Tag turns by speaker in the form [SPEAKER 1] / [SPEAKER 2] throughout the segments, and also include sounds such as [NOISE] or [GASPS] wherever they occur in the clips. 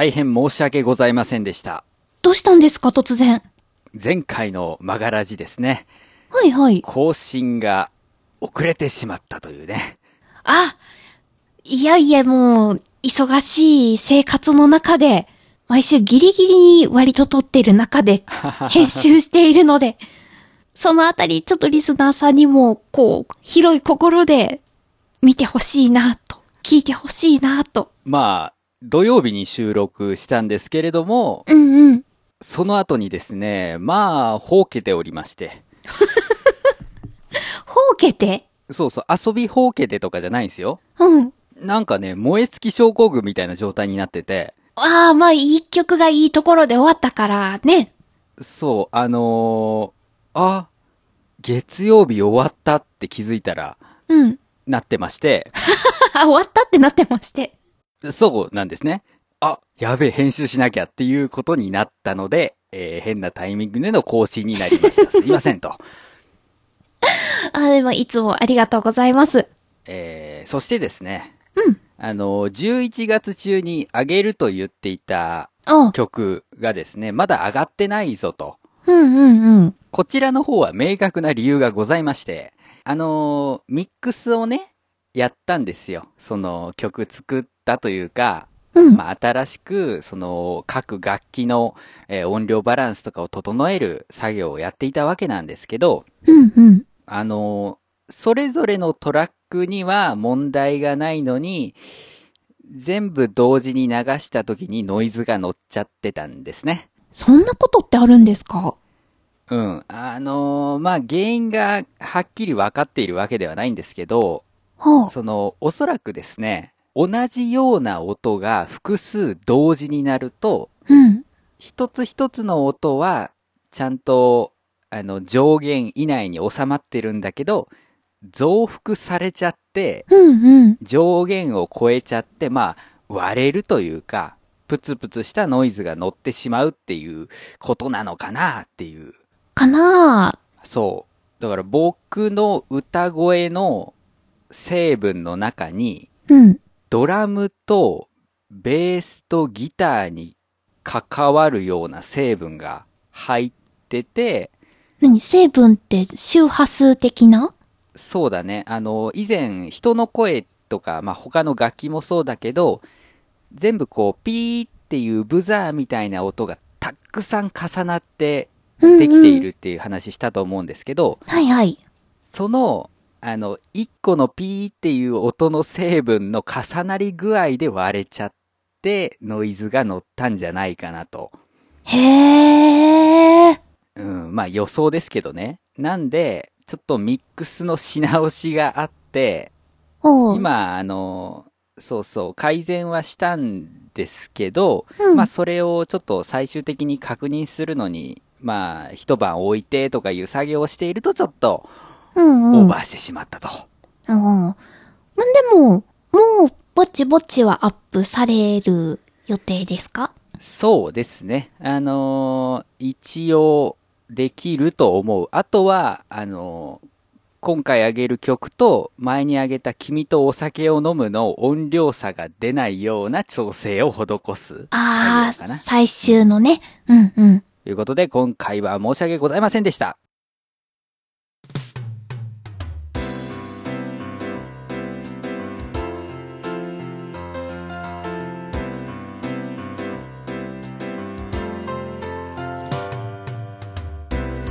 [SPEAKER 1] 大変申し訳ございませんでした。
[SPEAKER 2] どうしたんですか、突然。
[SPEAKER 1] 前回のマガラジですね。
[SPEAKER 2] はいはい。
[SPEAKER 1] 更新が遅れてしまったというね。
[SPEAKER 2] あいやいや、もう、忙しい生活の中で、毎週ギリギリに割と撮ってる中で、[LAUGHS] 編集しているので、そのあたり、ちょっとリスナーさんにも、こう、広い心で、見てほしいなと、聞いてほしいなと。
[SPEAKER 1] まあ、土曜日に収録したんですけれども、
[SPEAKER 2] うんうん。
[SPEAKER 1] その後にですね、まあ、ほうけておりまして。[LAUGHS]
[SPEAKER 2] ほうけて？
[SPEAKER 1] そうそう、遊びほうけてとかじゃないんですよ。
[SPEAKER 2] うん。
[SPEAKER 1] なんかね、燃え尽き症候群みたいな状態になってて、
[SPEAKER 2] ああ、まあ、一曲がいいところで終わったから、ね。
[SPEAKER 1] そう、あのーあ、月曜日終わったって気づいたら、
[SPEAKER 2] うん。
[SPEAKER 1] なってまして、
[SPEAKER 2] あ、[LAUGHS] 終わったってなってまして。
[SPEAKER 1] そうなんですね。あ、やべえ、編集しなきゃっていうことになったので、えー変なタイミングでの更新になりました。[LAUGHS] すいませんと。
[SPEAKER 2] あ、でも、いつもありがとうございます。
[SPEAKER 1] えーそしてですね、
[SPEAKER 2] うん。
[SPEAKER 1] あの、11月中に上げると言っていた。曲がですね、まだ上がってないぞと。
[SPEAKER 2] うんうんうん。
[SPEAKER 1] こちらの方は明確な理由がございまして、あのミックスをね、やったんですよ。その曲作ったというか、
[SPEAKER 2] うん。
[SPEAKER 1] まあ、新しく、その、各楽器の、えー音量バランスとかを整える作業をやっていたわけなんですけど、
[SPEAKER 2] うんうん。
[SPEAKER 1] あのそれぞれのトラックには問題がないのに、全部同時に流した時にノイズが乗っちゃってたんですね。
[SPEAKER 2] そんなことってあるんですか？
[SPEAKER 1] うん。あのまあ、原因がはっきり分かっているわけではないんですけど、
[SPEAKER 2] はあ。
[SPEAKER 1] その、おそらくですね、同じような音が複数同時になると、
[SPEAKER 2] うん。
[SPEAKER 1] 一つ一つの音は、ちゃんと、あの、上限以内に収まってるんだけど、増幅されちゃって、
[SPEAKER 2] うんうん。
[SPEAKER 1] 上限を超えちゃって、まあ、割れるというか、プツプツしたノイズが乗ってしまうっていうことなのかなっていう。
[SPEAKER 2] かな
[SPEAKER 1] そう。だから僕の歌声の成分の中に、
[SPEAKER 2] ぁ。うん。
[SPEAKER 1] ドラムとベースとギターに関わるような成分が入ってて、
[SPEAKER 2] 何？成分って周波数的な？
[SPEAKER 1] そうだね。あの、以前人の声とか、まあ、他の楽器もそうだけど、全部こう、ピーっていうブザーみたいな音がたくさん重なって
[SPEAKER 2] うんうん
[SPEAKER 1] できているっていう話したと思うんですけど、
[SPEAKER 2] はいはい。
[SPEAKER 1] その、あの、一個のピーっていう音の成分の重なり具合で割れちゃって、ノイズが乗ったんじゃないかなと。
[SPEAKER 2] へー。
[SPEAKER 1] うん、まあ予想ですけどね。なんで、ちょっとミックスのし直しがあって。今、あの、そうそう、改善はしたんですけど、
[SPEAKER 2] うん
[SPEAKER 1] まあそれをちょっと最終的に確認するのに、まあ一晩置いてとかいう作業をしているとちょっと
[SPEAKER 2] うんうん。
[SPEAKER 1] オーバーしてしまったと。
[SPEAKER 2] うん。まあ、でも、もう、ぼちぼちはアップされる予定ですか？
[SPEAKER 1] そうですね。あのー一応できると思う。あとは、あのー今回あげる曲と前にあげた君とお酒を飲むの音量差が出ないような調整を施す
[SPEAKER 2] ああ。最終のね。うんうん。
[SPEAKER 1] ということで今回は申し訳ございませんでした。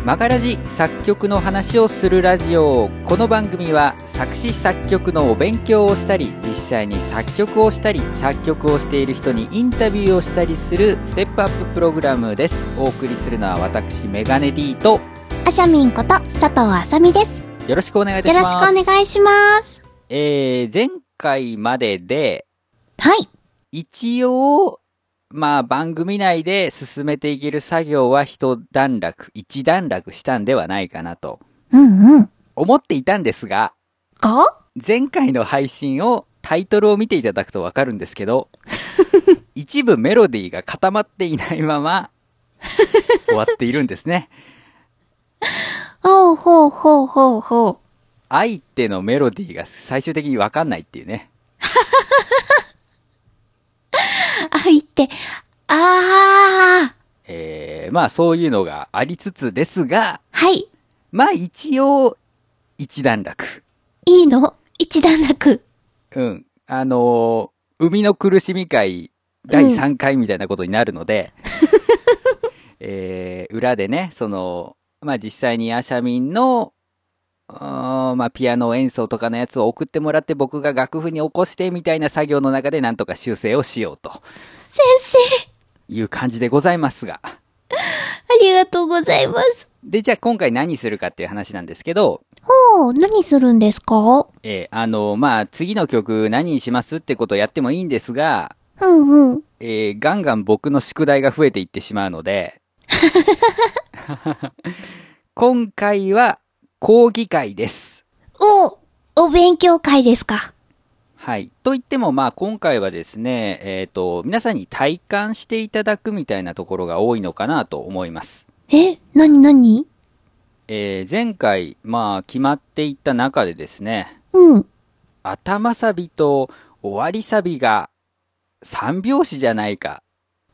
[SPEAKER 1] マガラジ作曲の話をするラジオこの番組は作詞作曲のお勉強をしたり実際に作曲をしたり作曲をしている人にインタビューをしたりするステップアッププログラムですお送りするのは私メガネ D と
[SPEAKER 2] あしゃみんこと佐藤あさみです。
[SPEAKER 1] よろしくお願いします
[SPEAKER 2] しくお願いします。
[SPEAKER 1] えー、前回までで
[SPEAKER 2] はい。
[SPEAKER 1] 一応まあ番組内で進めていける作業は一段落一段落したんではないかなと
[SPEAKER 2] うんうん。
[SPEAKER 1] 思っていたんですが
[SPEAKER 2] が？
[SPEAKER 1] 前回の配信をタイトルを見ていただくとわかるんですけど、[LAUGHS] 一部メロディーが固まっていないまま終わっているんですね。
[SPEAKER 2] ほうほうほうほうほう。
[SPEAKER 1] 相手のメロディーが最終的にわかんないっていうね。
[SPEAKER 2] あー、
[SPEAKER 1] えー、まあそういうのがありつつですが、
[SPEAKER 2] はい。
[SPEAKER 1] まあ一応、一段落。
[SPEAKER 2] いいの？一段落。
[SPEAKER 1] うん。あのー生みの苦しみ会第3回みたいなことになるので、[LAUGHS] えー、裏でね、その、まあ実際にアシャミンの、まあピアノ演奏とかのやつを送ってもらって僕が楽譜に起こしてみたいな作業の中でなんとか修正をしようと
[SPEAKER 2] 先生、
[SPEAKER 1] いう感じでございますが。
[SPEAKER 2] ありがとうございます。
[SPEAKER 1] で、じゃあ今回何するかっていう話なんですけど、
[SPEAKER 2] ほう、何するんですか？
[SPEAKER 1] えーあの、まあ、次の曲何にしますってことをやってもいいんですが、
[SPEAKER 2] うんうん。
[SPEAKER 1] えーガンガン僕の宿題が増えていってしまうので、[LAUGHS] 今回は講義会です。
[SPEAKER 2] お、お勉強会ですか。
[SPEAKER 1] はい。と言っても、まあ、今回はですね、えっ、と、皆さんに体感していただくみたいなところが多いのかなと思います。
[SPEAKER 2] え、なになに
[SPEAKER 1] えー前回、まあ、決まっていった中でですね、
[SPEAKER 2] うん。
[SPEAKER 1] 頭サビと終わりサビが三拍子じゃないか、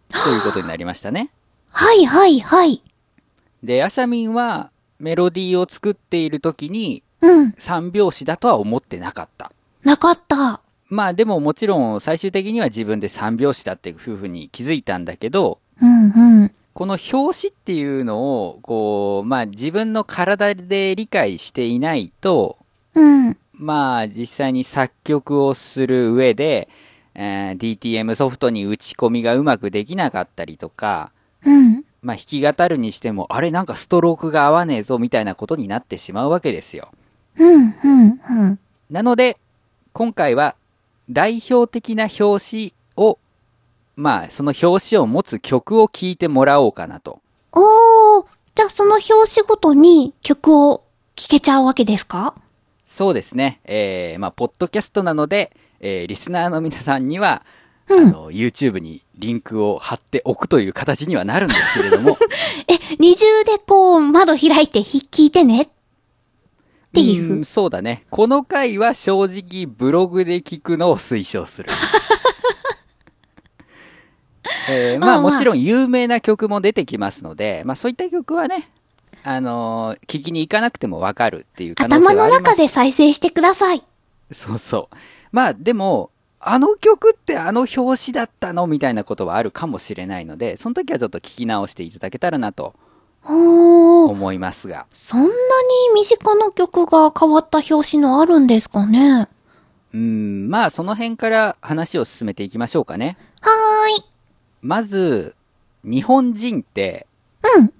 [SPEAKER 1] ということになりましたね。[GASPS]
[SPEAKER 2] はいはいはい。
[SPEAKER 1] で、アシャミンはメロディーを作っている時に
[SPEAKER 2] うん。
[SPEAKER 1] 三拍子だとは思ってなかった。
[SPEAKER 2] なかった。
[SPEAKER 1] まあでももちろん最終的には自分で三拍子だっていうふうに気づいたんだけど、
[SPEAKER 2] うんうん。
[SPEAKER 1] この表紙っていうのを、こう、まあ自分の体で理解していないと、
[SPEAKER 2] うん。
[SPEAKER 1] まあ実際に作曲をする上で、えー DTM ソフトに打ち込みがうまくできなかったりとか、
[SPEAKER 2] うん。
[SPEAKER 1] まあ弾き語るにしても、あれなんかストロークが合わねえぞみたいなことになってしまうわけですよ。
[SPEAKER 2] うんうんうん。
[SPEAKER 1] なので、今回は代表的な表紙を、まあその表紙を持つ曲を聴いてもらおうかなと。
[SPEAKER 2] おー、じゃあその表紙ごとに曲を聴けちゃうわけですか？
[SPEAKER 1] そうですね。えー、まあ、ポッドキャストなので、えー、リスナーの皆さんには、
[SPEAKER 2] うん
[SPEAKER 1] あの、YouTube にリンクを貼っておくという形にはなるんですけれども、[LAUGHS]
[SPEAKER 2] え、二重でこう窓開いてひ聞いてねっていう
[SPEAKER 1] ーんそうだね。この回は正直ブログで聞くのを推奨する。[LAUGHS] えーまあもちろん有名な曲も出てきますので、まあそういった曲はね、あのー聞きに行かなくてもわかるっていう可能。
[SPEAKER 2] 頭の中で再生してください。
[SPEAKER 1] そうそう。まあでも、あの曲ってあの表紙だったの？みたいなことはあるかもしれないので、その時はちょっと聞き直していただけたらなと思いますが。
[SPEAKER 2] そんなに身近な曲が変わった表紙のあるんですかね？
[SPEAKER 1] うーん、まあその辺から話を進めていきましょうかね。
[SPEAKER 2] はーい。
[SPEAKER 1] まず、日本人って
[SPEAKER 2] うん。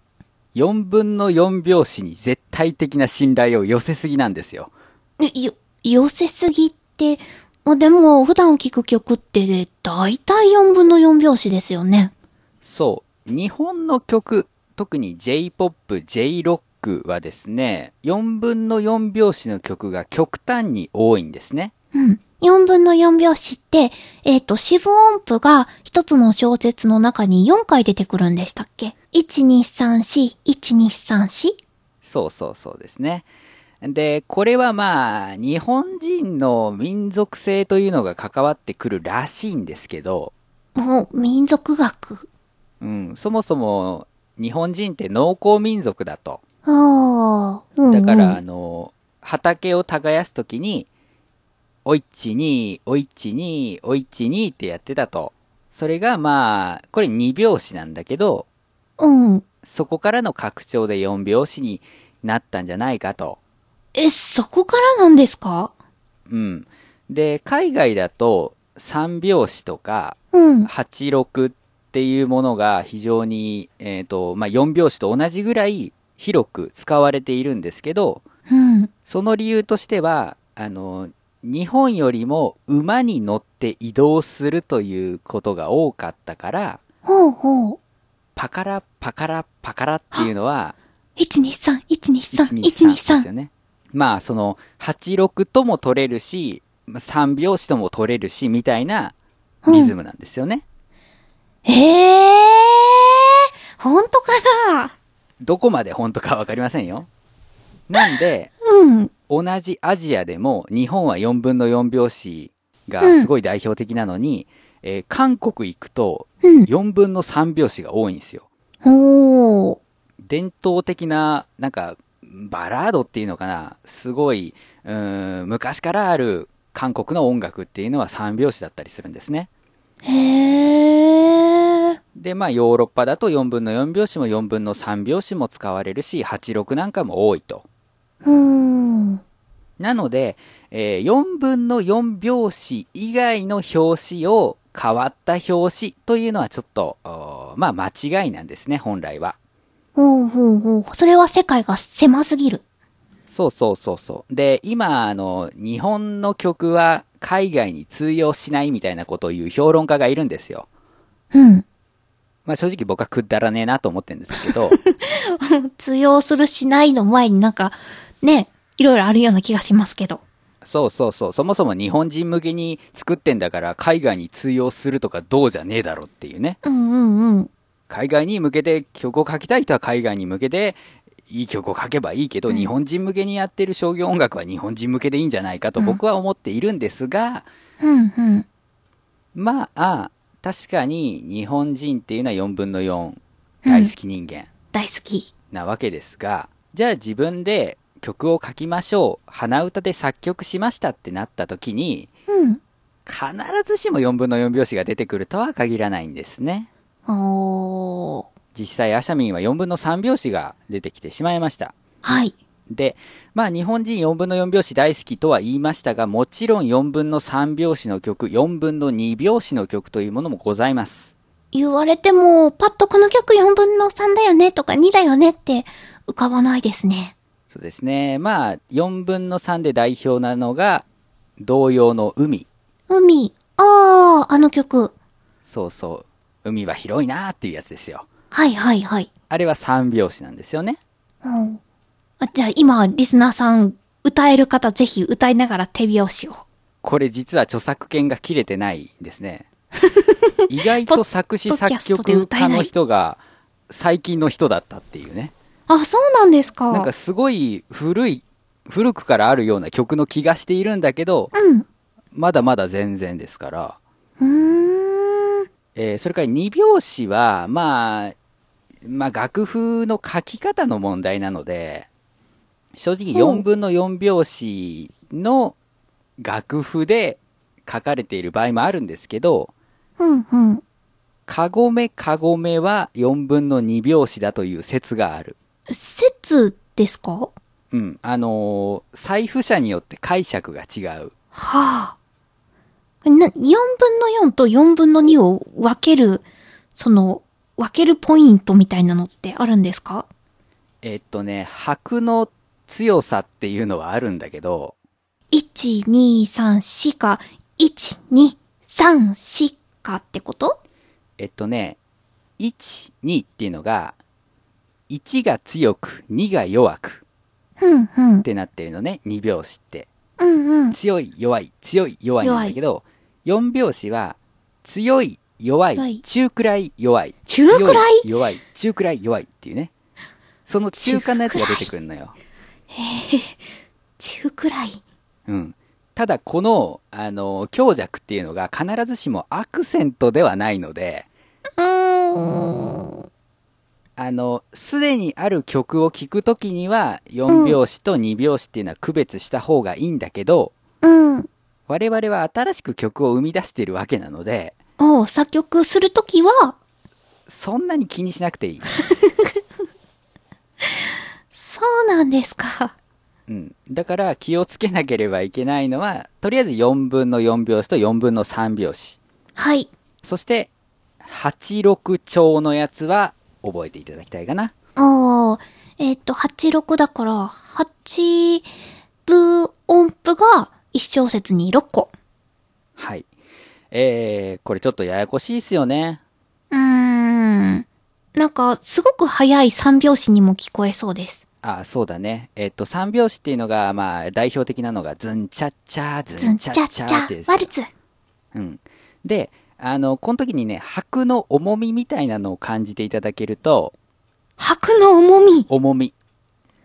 [SPEAKER 1] 4分の4拍子に絶対的な信頼を寄せすぎなんですよ。
[SPEAKER 2] えよ、寄せすぎって、までも普段聴く曲ってだいたい4分の4拍子ですよね。
[SPEAKER 1] そう。日本の曲、特に J-POP、J-ROCK はですね、4分の4拍子の曲が極端に多いんですね。
[SPEAKER 2] うん。4分の4拍子って、えっ、と、四分音符が一つの小節の中に4回出てくるんでしたっけ ?1234、1234?
[SPEAKER 1] そうそうそうですね。で、これはまあ、日本人の民族性というのが関わってくるらしいんですけど、
[SPEAKER 2] もう、民族学。
[SPEAKER 1] うん、そもそも日本人って農耕民族だと。
[SPEAKER 2] ああ、うん、うん。
[SPEAKER 1] だから、あの、畑を耕すときに、おいっちに、おいっちに、おいっちにってやってたと。それがまあ、これ2拍子なんだけど、
[SPEAKER 2] うん。
[SPEAKER 1] そこからの拡張で4拍子になったんじゃないかと。
[SPEAKER 2] え、そこからなんですか？
[SPEAKER 1] うん。で、海外だと3拍子とか
[SPEAKER 2] うん。
[SPEAKER 1] 86っていうものが非常に、えっ、と、まあ、4拍子と同じぐらい広く使われているんですけど、
[SPEAKER 2] うん。
[SPEAKER 1] その理由としては、あの、日本よりも馬に乗って移動するということが多かったから、
[SPEAKER 2] ほうほう。
[SPEAKER 1] パカラパカラパカラっていうのは、
[SPEAKER 2] 123、123、
[SPEAKER 1] 123です
[SPEAKER 2] 123。
[SPEAKER 1] よね。まあ、その、86とも取れるし、まあ3拍子とも取れるし、みたいなリズムなんですよね。
[SPEAKER 2] ええー、ほんとかな？
[SPEAKER 1] どこまで本当かわかりませんよ。なんで、
[SPEAKER 2] うん。
[SPEAKER 1] 同じアジアでも日本は4分の4拍子がすごい代表的なのに、えー韓国行くと
[SPEAKER 2] うん。
[SPEAKER 1] 4分の3拍子が多いんですよ。
[SPEAKER 2] おー。
[SPEAKER 1] 伝統的な、なんか、バラードっていうのかな、すごい、うーん、昔からある韓国の音楽っていうのは3拍子だったりするんですね。
[SPEAKER 2] へー。
[SPEAKER 1] で、まあ、ヨーロッパだと4分の4拍子も4分の3拍子も使われるし、86なんかも多いと。
[SPEAKER 2] うーん。
[SPEAKER 1] なので、えー4分の4拍子以外の表紙を変わった表紙というのはちょっと、まあ間違いなんですね、本来は。
[SPEAKER 2] ほうほうほう。それは世界が狭すぎる。
[SPEAKER 1] そうそうそうそう。で、今、あの、日本の曲は海外に通用しないみたいなことを言う評論家がいるんですよ。
[SPEAKER 2] うん。
[SPEAKER 1] まあ正直僕はくだらねえなと思ってるんですけど、[LAUGHS]
[SPEAKER 2] 通用するしないの前になんか、ね、いろいろあるような気がしますけど。
[SPEAKER 1] そうそうそう、そもそも日本人向けに作ってんだから海外に通用するとかどうじゃねえだろっていうね。
[SPEAKER 2] うんうんうん。
[SPEAKER 1] 海外に向けて曲を書きたい人は海外に向けていい曲を書けばいいけど、日本人向けにやってる商業音楽は日本人向けでいいんじゃないかと僕は思っているんですが、
[SPEAKER 2] うんうん。
[SPEAKER 1] まあ、確かに日本人っていうのは4分の4大好き人間
[SPEAKER 2] 大好き。
[SPEAKER 1] なわけですが、じゃあ自分で曲を書きましょう、鼻歌で作曲しましたってなった時に、
[SPEAKER 2] うん。
[SPEAKER 1] 必ずしも4分の4拍子が出てくるとは限らないんですね。実際アシャミンは4分の3拍子が出てきてしまいました。
[SPEAKER 2] はい。
[SPEAKER 1] で、まあ日本人4分の4拍子大好きとは言いましたが、もちろん4分の3拍子の曲、4分の2拍子の曲というものもございます。
[SPEAKER 2] 言われても、パッとこの曲4分の3だよねとか2だよねって浮かばないですね。
[SPEAKER 1] そうですね。まあ4分の3で代表なのが、童謡の海。
[SPEAKER 2] 海。あー、あの曲。
[SPEAKER 1] そうそう。海は広いなーっていうやつですよ。
[SPEAKER 2] はいはいはい。
[SPEAKER 1] あれは3拍子なんですよね。
[SPEAKER 2] うん。あじゃあ今、リスナーさん、歌える方ぜひ歌いながら手拍子を。
[SPEAKER 1] これ実は著作権が切れてないんですね。[LAUGHS] 意外と作詞作曲家の人が最近の人だったっていうね。
[SPEAKER 2] あ、そうなんですか。
[SPEAKER 1] なんかすごい古い、古くからあるような曲の気がしているんだけど、
[SPEAKER 2] うん。
[SPEAKER 1] まだまだ全然ですから。
[SPEAKER 2] うーん。
[SPEAKER 1] えーそれから二拍子は、まあ、まあ楽譜の書き方の問題なので、正直
[SPEAKER 2] ほう
[SPEAKER 1] 4分の4拍子の楽譜で書かれている場合もあるんですけど、
[SPEAKER 2] うんうん。
[SPEAKER 1] かごめかごめは4分の2拍子だという説がある。
[SPEAKER 2] 説ですか？は
[SPEAKER 1] うん。あのー財布者によって解釈が違う。
[SPEAKER 2] あ。な、4分の4と4分の2を分ける、その、分けるポイントみたいなのってあるんですか？
[SPEAKER 1] えっとね、拍の強さっていうのはあるんだけど、
[SPEAKER 2] ?1、2、3、4か、1、2、3、4かってこと？
[SPEAKER 1] えっとね、1、2っていうのが、1が強く、2が弱く
[SPEAKER 2] うんうん
[SPEAKER 1] っ。てなってるのね、2拍子って。
[SPEAKER 2] うんうん。
[SPEAKER 1] 強い、弱い、強い、弱いなんだけど、4拍子は、強い、弱い、
[SPEAKER 2] はい
[SPEAKER 1] 中くらい、弱い。
[SPEAKER 2] 中くらい？
[SPEAKER 1] 強弱い、中くらい、弱いっていうね。その中間のやつが出てくるのよ。
[SPEAKER 2] 中くらい。
[SPEAKER 1] うん。ただ、この、あの、強弱っていうのが必ずしもアクセントではないので、
[SPEAKER 2] うーん。
[SPEAKER 1] あの、すでにある曲を聴くときには、4拍子と2拍子っていうのは区別した方がいいんだけど、
[SPEAKER 2] うん。
[SPEAKER 1] 我々は新しく曲を生み出しているわけなので、
[SPEAKER 2] おう作曲するときは、
[SPEAKER 1] そんなに気にしなくていい。[LAUGHS]
[SPEAKER 2] そうなんですか。
[SPEAKER 1] うん。だから気をつけなければいけないのは、とりあえず4分の4拍子と4分の3拍子。
[SPEAKER 2] はい。
[SPEAKER 1] そして、86調のやつは覚えていただきたいかな。
[SPEAKER 2] おー、えっ、と、86だから、8分音符が1小節に6個。
[SPEAKER 1] はい。えー、これちょっとややこしいっすよね。
[SPEAKER 2] うーん。なんか、すごく早い3拍子にも聞こえそうです。
[SPEAKER 1] あ、そうだね。えっと、3拍子っていうのが、まあ、代表的なのが、ズンチャッチャー、ズ
[SPEAKER 2] ズン
[SPEAKER 1] ンチャッチ
[SPEAKER 2] チャッチャ
[SPEAKER 1] ャーってやつ
[SPEAKER 2] ワルツ。
[SPEAKER 1] うん。で、あの、この時にね、拍の重みみたいなのを感じていただけると、
[SPEAKER 2] 拍の重み。
[SPEAKER 1] 重み。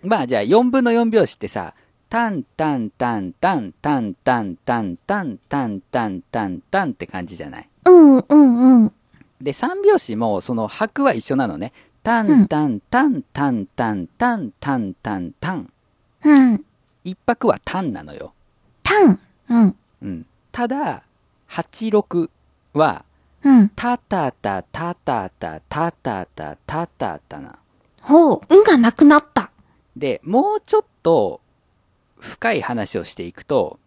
[SPEAKER 1] まあ、じゃあ、4分の4拍子ってさ、タンタンタンタンタンタンタンタンタンタンタンタンって感じじゃない？
[SPEAKER 2] うん、うん、うん。
[SPEAKER 1] で、三拍子もその拍は一緒なのね。タンタンタンタンタンタンタンタンタン。
[SPEAKER 2] うん。
[SPEAKER 1] 一拍はタンなのよ。
[SPEAKER 2] タン。うん。
[SPEAKER 1] うん。ただ、八六は、
[SPEAKER 2] うん。
[SPEAKER 1] タタタタタタタタタタタタな。
[SPEAKER 2] ほう。うんがなくなった。
[SPEAKER 1] で、もうちょっと深い話をしていくと、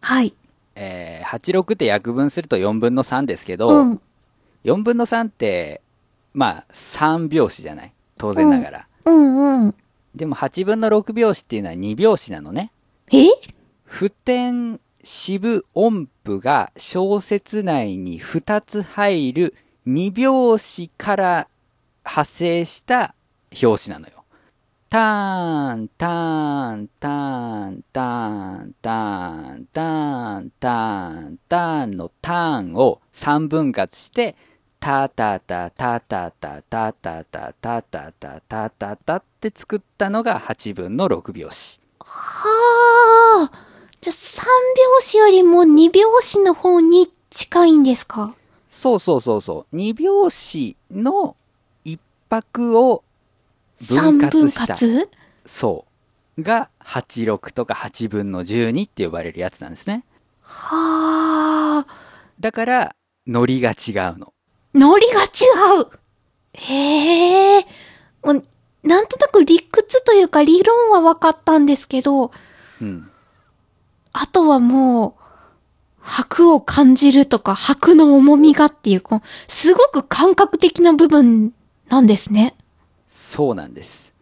[SPEAKER 2] はい。
[SPEAKER 1] えー、86って約分すると4分の3ですけど、
[SPEAKER 2] うん。
[SPEAKER 1] 4分の3って、まあ、3拍子じゃない？当然ながら。
[SPEAKER 2] うんうん。
[SPEAKER 1] でも8分の6拍子っていうのは2拍子なのね。
[SPEAKER 2] え？
[SPEAKER 1] 普天支部音符が小説内に2つ入る2拍子から派生した表紙なのよ。ターン、ターン、ターン、ターン、ターン、ターン、ターン、ターンのターンを3分割して、タタタタタタタタタタタタタタタって作ったのが8分の6拍子。
[SPEAKER 2] はあ。じゃ、三拍子よりも二拍子の方に近いんですか
[SPEAKER 1] そうそうそうそう。二拍子の一拍を分
[SPEAKER 2] 三分
[SPEAKER 1] 割した。
[SPEAKER 2] 割
[SPEAKER 1] そう。が86とか8分の12って呼ばれるやつなんですね。
[SPEAKER 2] はあ。
[SPEAKER 1] だから、ノリが違うの。
[SPEAKER 2] ノリが違うへえ。もうなんとなく理屈というか理論は分かったんですけど、
[SPEAKER 1] うん。
[SPEAKER 2] あとはもう、白を感じるとか、白の重みがっていう、こうすごく感覚的な部分なんですね。
[SPEAKER 1] そうなんです。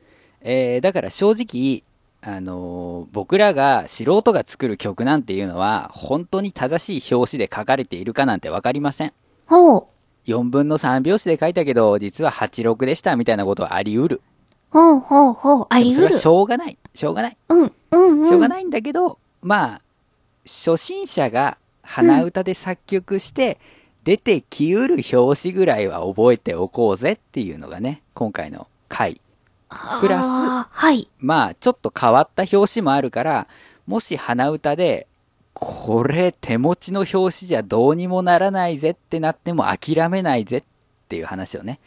[SPEAKER 1] えー、だから正直、あのー僕らが素人が作る曲なんていうのは、本当に正しい表紙で書かれているかなんてわかりません。
[SPEAKER 2] ほう。
[SPEAKER 1] 4分の3拍子で書いたけど、実は86でしたみたいなことはあり得る。
[SPEAKER 2] ほうほうほう。あり得る
[SPEAKER 1] でもそれはし。ょうがない。しょうがない。
[SPEAKER 2] うん、うん、うん。
[SPEAKER 1] しょうがないんだけど、まあ、初心者が鼻歌で作曲して、出てきうる表紙ぐらいは覚えておこうぜっていうのがね、今回の回。プラス
[SPEAKER 2] はい。
[SPEAKER 1] まあ、ちょっと変わった表紙もあるから、もし鼻歌で、これ手持ちの表紙じゃどうにもならないぜってなっても諦めないぜっていう話をね、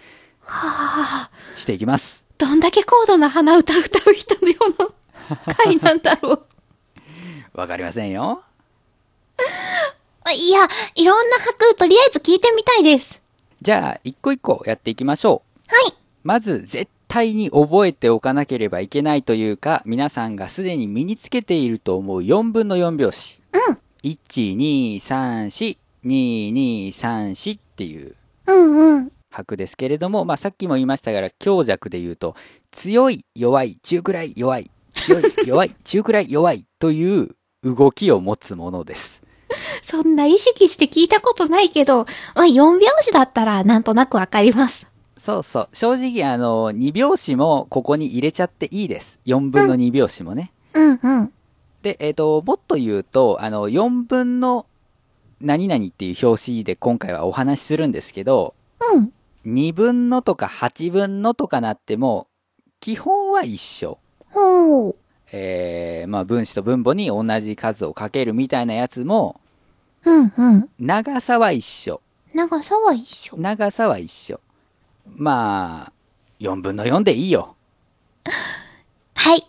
[SPEAKER 2] はあ。
[SPEAKER 1] していきます。
[SPEAKER 2] どんだけ高度な鼻歌歌う人の？[LAUGHS] ような回なんだろう。
[SPEAKER 1] わかりませんよ。
[SPEAKER 2] いや、いろんな拍、とりあえず聞いてみたいです。
[SPEAKER 1] じゃあ、一個一個やっていきましょう。
[SPEAKER 2] はい。
[SPEAKER 1] まず絶対に覚えておかなければいけないというか、皆さんがすでに身につけていると思う4分の4拍子。
[SPEAKER 2] うん。
[SPEAKER 1] 1、2、3、4、2、2、3、4っていう
[SPEAKER 2] うんうん。
[SPEAKER 1] 拍ですけれども、まあさっきも言いましたから、強弱で言うと、強い、弱い、中くらい、弱い、強い、弱い、[LAUGHS] 中くらい、弱いという動きを持つものです。
[SPEAKER 2] そんな意識して聞いたことないけど、まあ、4拍子だったらなんとなくわかります。
[SPEAKER 1] そうそう。正直あの、2拍子もここに入れちゃっていいです。4分の2拍子もね。
[SPEAKER 2] うんうん。
[SPEAKER 1] で、えっ、と、もっと言うと、あの、4分の何々っていう表紙で今回はお話しするんですけど、
[SPEAKER 2] うん。
[SPEAKER 1] 2分のとか8分のとかなっても、基本は一緒。
[SPEAKER 2] ほう。
[SPEAKER 1] えー、まあ分子と分母に同じ数をかけるみたいなやつも、
[SPEAKER 2] うんうん。
[SPEAKER 1] 長さは一緒。
[SPEAKER 2] 長さは一緒。
[SPEAKER 1] 長さは一緒。まあ、4分の4でいいよ。[LAUGHS]
[SPEAKER 2] はい。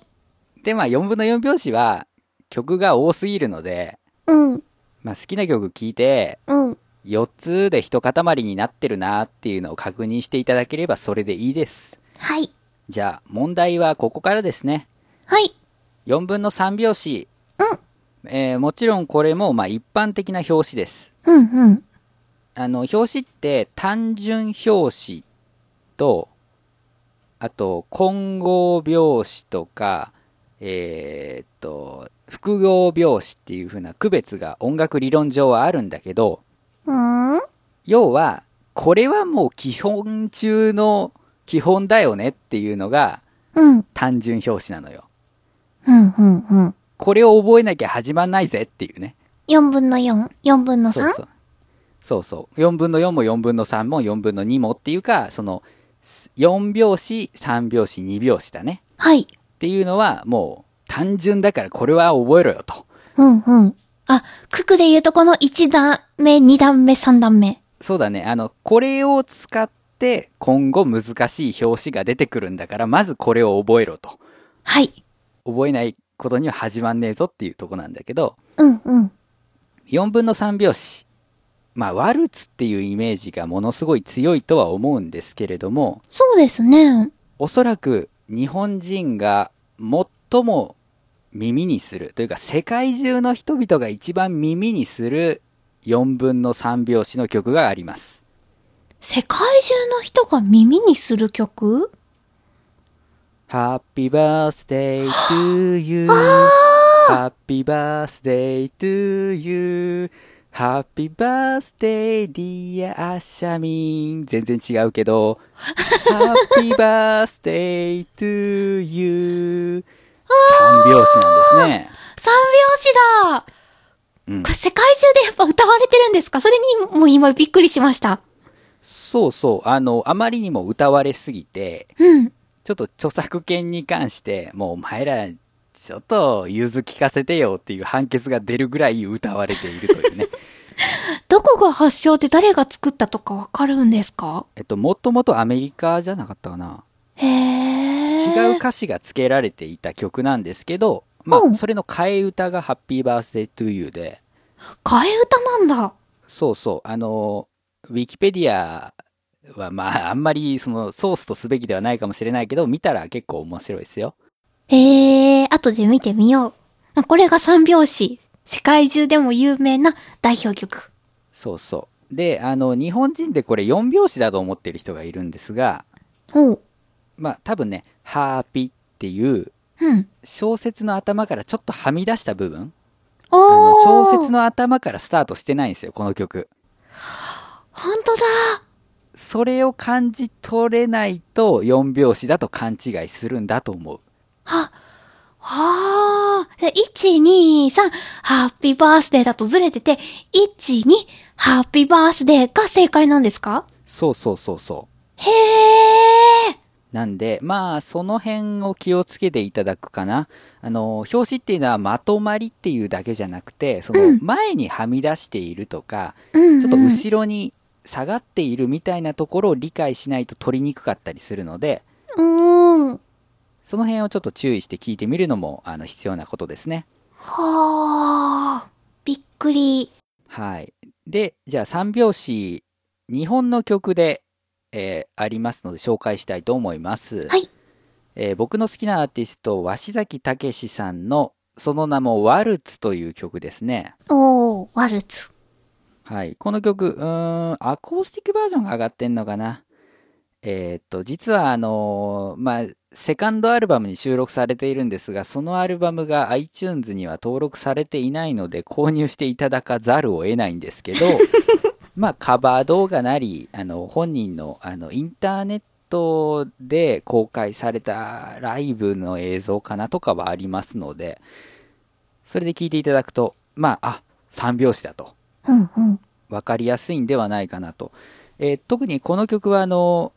[SPEAKER 1] で、まあ4分の4拍子は曲が多すぎるので、
[SPEAKER 2] うん。
[SPEAKER 1] まあ好きな曲聴いて、
[SPEAKER 2] うん。
[SPEAKER 1] 4つで一塊になってるなっていうのを確認していただければそれでいいです。
[SPEAKER 2] はい。
[SPEAKER 1] じゃあ問題はここからですね。
[SPEAKER 2] はい。
[SPEAKER 1] 4分の3拍子。
[SPEAKER 2] うん。
[SPEAKER 1] えーもちろんこれもまあ一般的な表紙です。
[SPEAKER 2] うんうん。
[SPEAKER 1] あの、表紙って単純表紙と、あと混合拍子とか、えーっと、複合拍子っていう風な区別が音楽理論上はあるんだけど、
[SPEAKER 2] ん？
[SPEAKER 1] 要は、これはもう基本中の基本だよねっていうのが
[SPEAKER 2] うん。
[SPEAKER 1] 単純表紙なのよ。
[SPEAKER 2] うんうんうん。
[SPEAKER 1] これを覚えなきゃ始まんないぜっていうね。
[SPEAKER 2] 4分の4、4分の 3?
[SPEAKER 1] そうそう。そうそう。4分の4も4分の3も4分の2もっていうか、その、4拍子、3拍子、2拍子だね。
[SPEAKER 2] はい。
[SPEAKER 1] っていうのはもう単純だからこれは覚えろよと。
[SPEAKER 2] うんうん。あ、九九で言うとこの1段目、2段目、3段目。
[SPEAKER 1] そうだね。あの、これを使って今後難しい表紙が出てくるんだから、まずこれを覚えろと。
[SPEAKER 2] はい。
[SPEAKER 1] 覚えないことには始まんねえぞっていうとこなんだけど、
[SPEAKER 2] うんうん。
[SPEAKER 1] 4分の3拍子。まあ、ワルツっていうイメージがものすごい強いとは思うんですけれども、
[SPEAKER 2] そうですね。
[SPEAKER 1] おそらく日本人が最も耳にするというか世界中の人々が一番耳にする4分の3拍子の曲があります。
[SPEAKER 2] 世界中の人が耳にする曲
[SPEAKER 1] ？Happy birthday to you. [GASPS] Happy birthday to you. Happy birthday dear アシャミン。全然違うけど。[LAUGHS] Happy birthday to you. 三拍子なんですね。
[SPEAKER 2] 三拍子だ
[SPEAKER 1] うん
[SPEAKER 2] これ世界中でやっぱ歌われてるんですか？それにもう今びっくりしました。
[SPEAKER 1] そうそう。あの、あまりにも歌われすぎて、
[SPEAKER 2] うん。
[SPEAKER 1] ちょっと著作権に関して、もうお前ら、ちょっと融通聞かせてよっていう判決が出るぐらい歌われているというね。[LAUGHS]
[SPEAKER 2] どこが発祥で誰が作ったとかわかるんですか？
[SPEAKER 1] えっと、もともとアメリカじゃなかったかな。
[SPEAKER 2] へえ。
[SPEAKER 1] 違う歌詞が付けられていた曲なんですけど、ま
[SPEAKER 2] うん
[SPEAKER 1] あ、それの替え歌がハッピーバースデートゥーユーで、
[SPEAKER 2] 替え歌なんだ。
[SPEAKER 1] そうそう、あの、ウィキペディアはまあ、あんまりそのソースとすべきではないかもしれないけど、見たら結構面白いですよ。
[SPEAKER 2] へえ、後で見てみよう。まあこれが三拍子。世界中でも有名な代表曲。
[SPEAKER 1] そうそう。で、あの、日本人でこれ4拍子だと思ってる人がいるんですが。まあ、多分ね、ハーピっていう
[SPEAKER 2] うん。
[SPEAKER 1] 小説の頭からちょっとはみ出した部分、
[SPEAKER 2] お
[SPEAKER 1] あの
[SPEAKER 2] ー。
[SPEAKER 1] 小説の頭からスタートしてないんですよ、この曲。
[SPEAKER 2] ほんとだ。
[SPEAKER 1] それを感じ取れないと4拍子だと勘違いするんだと思う。
[SPEAKER 2] は、はあ。じゃあ、1、2、3、ハッピーバースデーだとずれてて、1、2、ハッピーバースデーが正解なんですか？
[SPEAKER 1] そうそうそうそ
[SPEAKER 2] へえ。
[SPEAKER 1] う。なんで、まあ、その辺を気をつけていただくかな。あの、表紙っていうのはまとまりっていうだけじゃなくて、その前にはみ出しているとか、
[SPEAKER 2] うん、うん。
[SPEAKER 1] ちょっと後ろに下がっているみたいなところを理解しないと取りにくかったりするので、
[SPEAKER 2] うーん。
[SPEAKER 1] その辺をちょっと注意して聞いてみるのも、あの、必要なことですね。
[SPEAKER 2] はあ。びっくり。
[SPEAKER 1] はい。で、じゃあ三拍子、日本の曲で、えーありますので紹介したいと思います。
[SPEAKER 2] はい。
[SPEAKER 1] えー僕の好きなアーティスト、鷲崎武史さんの、その名もワルツという曲ですね。
[SPEAKER 2] おー、ワルツ。
[SPEAKER 1] はい。この曲、うーん、アコースティックバージョンが上がってんのかなえーっと、実はあのーまあ、セカンドアルバムに収録されているんですが、そのアルバムが iTunes には登録されていないので、購入していただかざるを得ないんですけど、[LAUGHS] まあ、カバー動画なり、あの、本人の、あの、インターネットで公開されたライブの映像かなとかはありますので、それで聞いていただくと、まあ、あ、三拍子だと。
[SPEAKER 2] うんうん。
[SPEAKER 1] わかりやすいんではないかなと。えー特にこの曲はあの、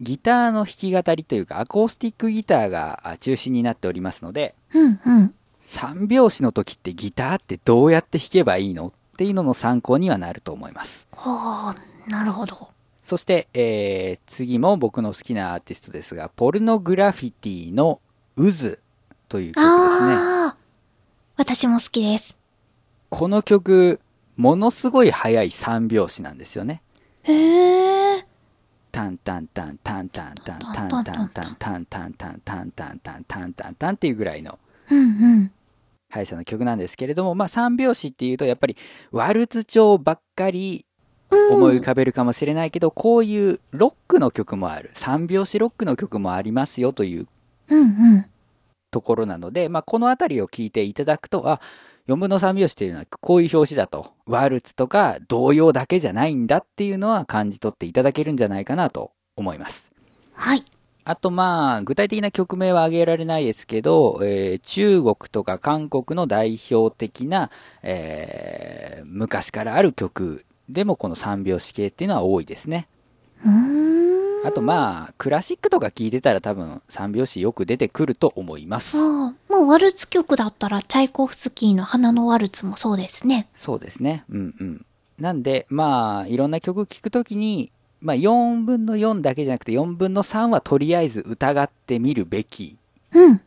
[SPEAKER 1] ギターの弾き語りというか、アコースティックギターがあ中心になっておりますので、
[SPEAKER 2] うんうん。
[SPEAKER 1] 三拍子の時ってギターってどうやって弾けばいいのっていうのの参考にはなると思います。
[SPEAKER 2] はあ、なるほど。
[SPEAKER 1] そして、えー次も僕の好きなアーティストですが、ポルノグラフィティの渦という曲ですね。
[SPEAKER 2] 私も好きです。
[SPEAKER 1] この曲、ものすごい速い三拍子なんですよね。
[SPEAKER 2] へえ。
[SPEAKER 1] タンタンタンタンタンタンタンタンタンタンタンタンタンタンタンタンタンっていうぐらいの。速さの曲なんですけれども、まあ三拍子っていうとやっぱりワルツ調ばっかり思い浮かべるかもしれないけど、こういうロックの曲もある。三拍子ロックの曲もありますよという。ところなので、まあこのあたりを聞いていただくと、あ、4分の3拍子っていうのはこういう表紙だと。ワルツとか童謡だけじゃないんだっていうのは感じ取っていただけるんじゃないかなと思います。
[SPEAKER 2] はい。
[SPEAKER 1] あとまあ、具体的な曲名は挙げられないですけど、えー中国とか韓国の代表的な、えー昔からある曲でもこの三拍子系っていうのは多いですね。
[SPEAKER 2] うーん。
[SPEAKER 1] あとまあ、クラシックとか聴いてたら多分三拍子よく出てくると思います。
[SPEAKER 2] ああ、もうワルツ曲だったら、チャイコフスキーの花のワルツもそうですね。
[SPEAKER 1] そうですね。うんうん。なんで、まあ、いろんな曲聴くときに、まあ、4分の4だけじゃなくて4分の3はとりあえず疑ってみるべき
[SPEAKER 2] うん。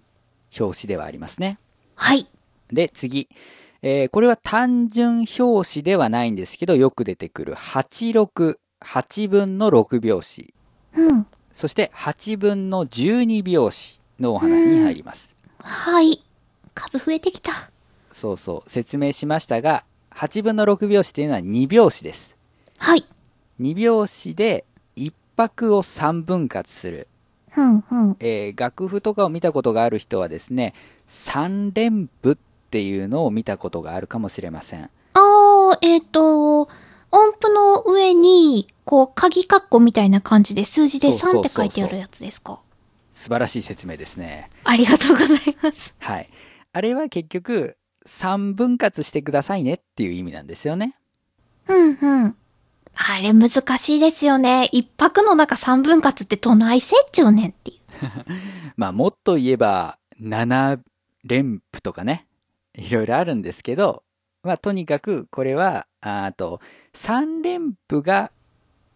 [SPEAKER 1] 表紙ではありますね。
[SPEAKER 2] はい。
[SPEAKER 1] で、次。えーこれは単純表紙ではないんですけど、よく出てくる86、8分の6拍子。
[SPEAKER 2] うん。
[SPEAKER 1] そして8分の12拍子のお話に入ります。
[SPEAKER 2] はい。数増えてきた。
[SPEAKER 1] そうそう、説明しましたが、8分の6拍子っていうのは2拍子です。
[SPEAKER 2] はい。
[SPEAKER 1] 2拍子で1拍を3分割する。
[SPEAKER 2] うん、うん。
[SPEAKER 1] えー楽譜とかを見たことがある人はですね、3連符っていうのを見たことがあるかもしれません。
[SPEAKER 2] あー、えっ、と、音符の上に、こう、鍵括弧みたいな感じで数字で3
[SPEAKER 1] そうそうそう
[SPEAKER 2] って書いてあるやつですか？
[SPEAKER 1] 素晴らしい説明ですね。
[SPEAKER 2] ありがとうございます。
[SPEAKER 1] はい。あれは結局、3分割してくださいねっていう意味なんですよね。
[SPEAKER 2] うん、うん。あれ難しいですよね。一泊の中3分割ってどないせっちゅうねんっていう。[LAUGHS]
[SPEAKER 1] まあ、もっと言えば、7連符とかね、いろいろあるんですけど、まあ、とにかく、これは、ああと、3連符が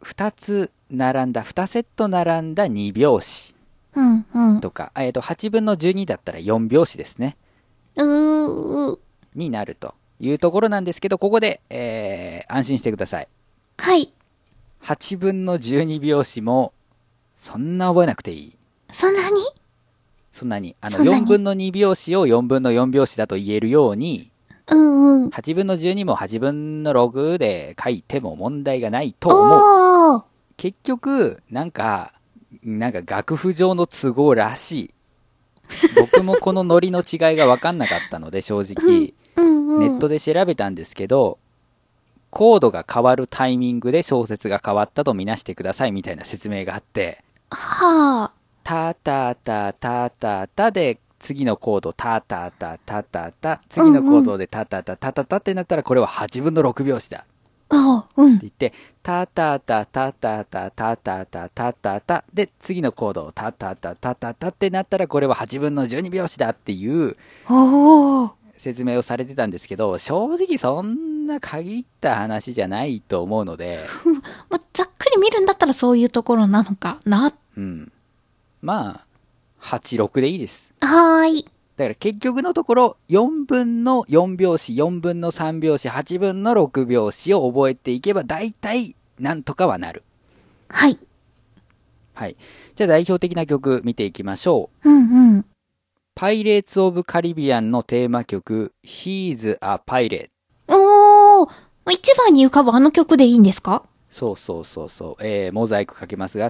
[SPEAKER 1] 2つ並んだ、2セット並んだ2拍子
[SPEAKER 2] うん、うん。
[SPEAKER 1] とか、えっと、8分の12だったら4拍子ですね。
[SPEAKER 2] うー、
[SPEAKER 1] になるというところなんですけど、ここで、えー、安心してください。
[SPEAKER 2] はい。
[SPEAKER 1] 8分の12拍子も、そんな覚えなくていい。
[SPEAKER 2] そんなに？
[SPEAKER 1] そんなに。あの、
[SPEAKER 2] そんなに
[SPEAKER 1] ？4分の2拍子を4分の4拍子だと言えるように、
[SPEAKER 2] うん、うん。
[SPEAKER 1] 8分の12も8分の6で書いても問題がないと思う。結局、なんか、なんか楽譜上の都合らしい。僕もこのノリの違いが分かんなかったので、正直、
[SPEAKER 2] うん、うん。
[SPEAKER 1] ネットで調べたんですけど、コードが変わるタイミングで小説が変わったとみなしてくださいみたいな説明があって、
[SPEAKER 2] はあ。
[SPEAKER 1] タタタタタタで次のコードタタタタタタ次のコードでタタタタタタってなったらこれは8分の6拍子だって
[SPEAKER 2] あうん。
[SPEAKER 1] 言ってタタタタタタタタタタタタで次のコードタタタタタタってなったらこれは8分の12拍子だっていう。説明をされてたんですけど正直そんな限った話じゃないと思うので
[SPEAKER 2] まあ、ざっくり見るんだったらそういうところなのかな。
[SPEAKER 1] うんまあ86でいいです
[SPEAKER 2] はーい。
[SPEAKER 1] だから結局のところ、4分の4拍子、4分の3拍子、8分の6拍子を覚えていけば、大体、なんとかはなる。
[SPEAKER 2] はい。
[SPEAKER 1] はい。じゃあ代表的な曲見ていきましょう。
[SPEAKER 2] うんうん。
[SPEAKER 1] パイレーツ・オブ・カリビアンのテーマ曲、He's a Pirate。
[SPEAKER 2] おー。一番に浮かぶあの曲でいいんですか？
[SPEAKER 1] そうそうそうそう。えー、モザイクかけますが、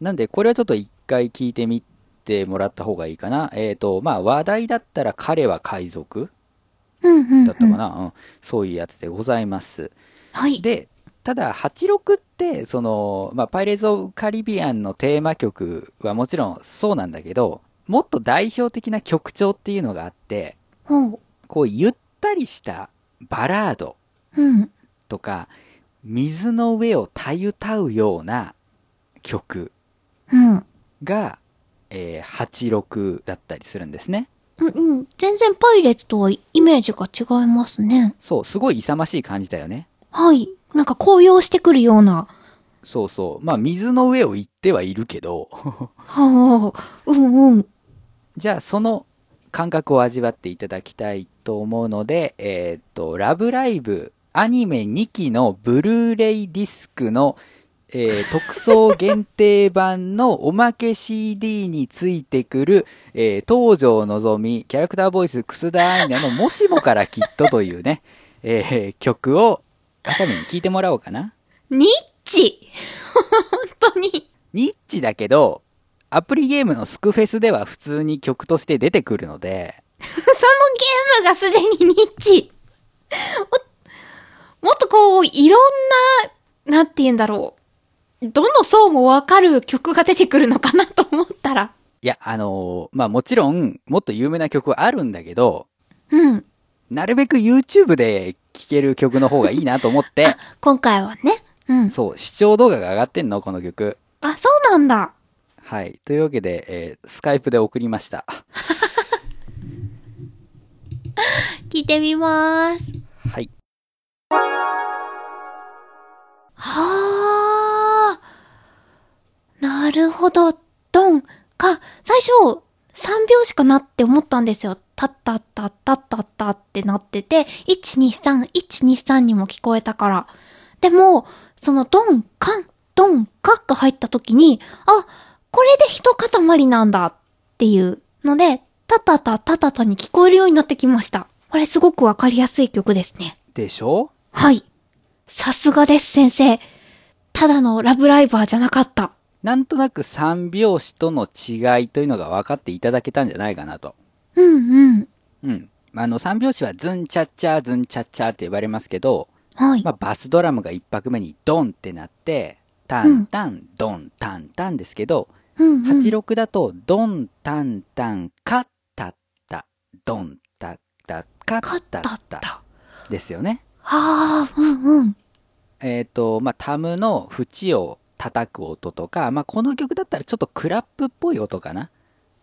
[SPEAKER 2] なん
[SPEAKER 1] で、これはちょっと一回聞いてみてもらった方がいいかな。えっ、と、まあ、話題だったら彼は海賊
[SPEAKER 2] うんうん、
[SPEAKER 1] だったかな、うん。そういうやつでございます。
[SPEAKER 2] はい。
[SPEAKER 1] で、ただ、86って、その、まあ、パイレーツ・オブ・カリビアンのテーマ曲はもちろんそうなんだけど、もっと代表的な曲調っていうのがあって。こう、ゆったりしたバラード
[SPEAKER 2] うん。
[SPEAKER 1] とか、水の上をたゆたうような曲
[SPEAKER 2] うん。
[SPEAKER 1] が、えー86だったりするんですね。
[SPEAKER 2] うんうん。全然パイレーツとはイメージが違いますね。
[SPEAKER 1] そう、すごい勇ましい感じだよね。
[SPEAKER 2] はい。なんか高揚してくるような。
[SPEAKER 1] そうそう。まあ、水の上を行ってはいるけど、
[SPEAKER 2] はあ。うんうん。
[SPEAKER 1] じゃあ、その感覚を味わっていただきたいと思うので、えーっと、ラブライブアニメ2期のブルーレイディスクの、えー特装限定版のおまけ CD についてくる、えー東條のぞみ、キャラクターボイス、楠田愛菜のもしもからきっとというね、えー曲を、あさみに聞いてもらおうかな。
[SPEAKER 2] ニッチ本当に。
[SPEAKER 1] ニッチだけど、アプリゲームのスクフェスでは普通に曲として出てくるので、
[SPEAKER 2] そのゲームがすでにニッチ。もっとこう、いろんな、なんて言うんだろう。どの層もわかる曲が出てくるのかなと思ったら。
[SPEAKER 1] いや、あのーまあもちろん、もっと有名な曲はあるんだけど、
[SPEAKER 2] うん。
[SPEAKER 1] なるべく YouTube で聴ける曲の方がいいなと思って、[LAUGHS]
[SPEAKER 2] 今回はね。うん。
[SPEAKER 1] そう、視聴動画が上がってんの、この曲。
[SPEAKER 2] あ、そうなんだ。
[SPEAKER 1] はい。というわけで、えースカイプで送りました。[LAUGHS]
[SPEAKER 2] 聞いてみまーす。
[SPEAKER 1] はい。
[SPEAKER 2] はあ。なるほど。ドン、か、最初、3拍子かなって思ったんですよ。タッタッタッタッタッタってなってて、123、123にも聞こえたから。でも、そのドン、カン、ドン、カが入った時に、あ、これで一塊なんだっていうので、タタタタタタに聞こえるようになってきました。これすごくわかりやすい曲ですね。
[SPEAKER 1] でしょ？
[SPEAKER 2] はい。さすがです、先生。ただのラブライバーじゃなかった。
[SPEAKER 1] なんとなく三拍子との違いというのが分かっていただけたんじゃないかなと。
[SPEAKER 2] うんうん。
[SPEAKER 1] うん。あの、三拍子はズンチャッチャー、ズンチャッチャーって呼ばれますけど、
[SPEAKER 2] はい。
[SPEAKER 1] まあ、バスドラムが一拍目にドンってなって、タンタン、ドン、タンタンですけど、
[SPEAKER 2] うんうん。
[SPEAKER 1] 86だと、ドン、タンタン、カッタッタ、ドン、タッタ、カッタッタ
[SPEAKER 2] た。
[SPEAKER 1] ですよね。
[SPEAKER 2] はあ、うんうん。
[SPEAKER 1] えっ、と、まあ、タムの縁を叩く音とか、まあ、この曲だったらちょっとクラップっぽい音かな？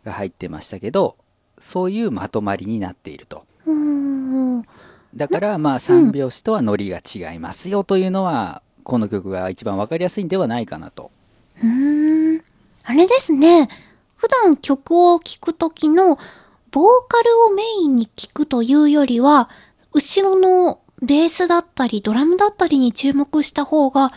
[SPEAKER 1] が入ってましたけど、そういうまとまりになっていると。
[SPEAKER 2] うーん。
[SPEAKER 1] だから、まあ、三拍子とはノリが違いますよというのは、この曲が一番わかりやすいんではないかなと。
[SPEAKER 2] うーん。あれですね。普段曲を聴くときの、ボーカルをメインに聴くというよりは、後ろのベースだったり、ドラムだったりに注目した方が、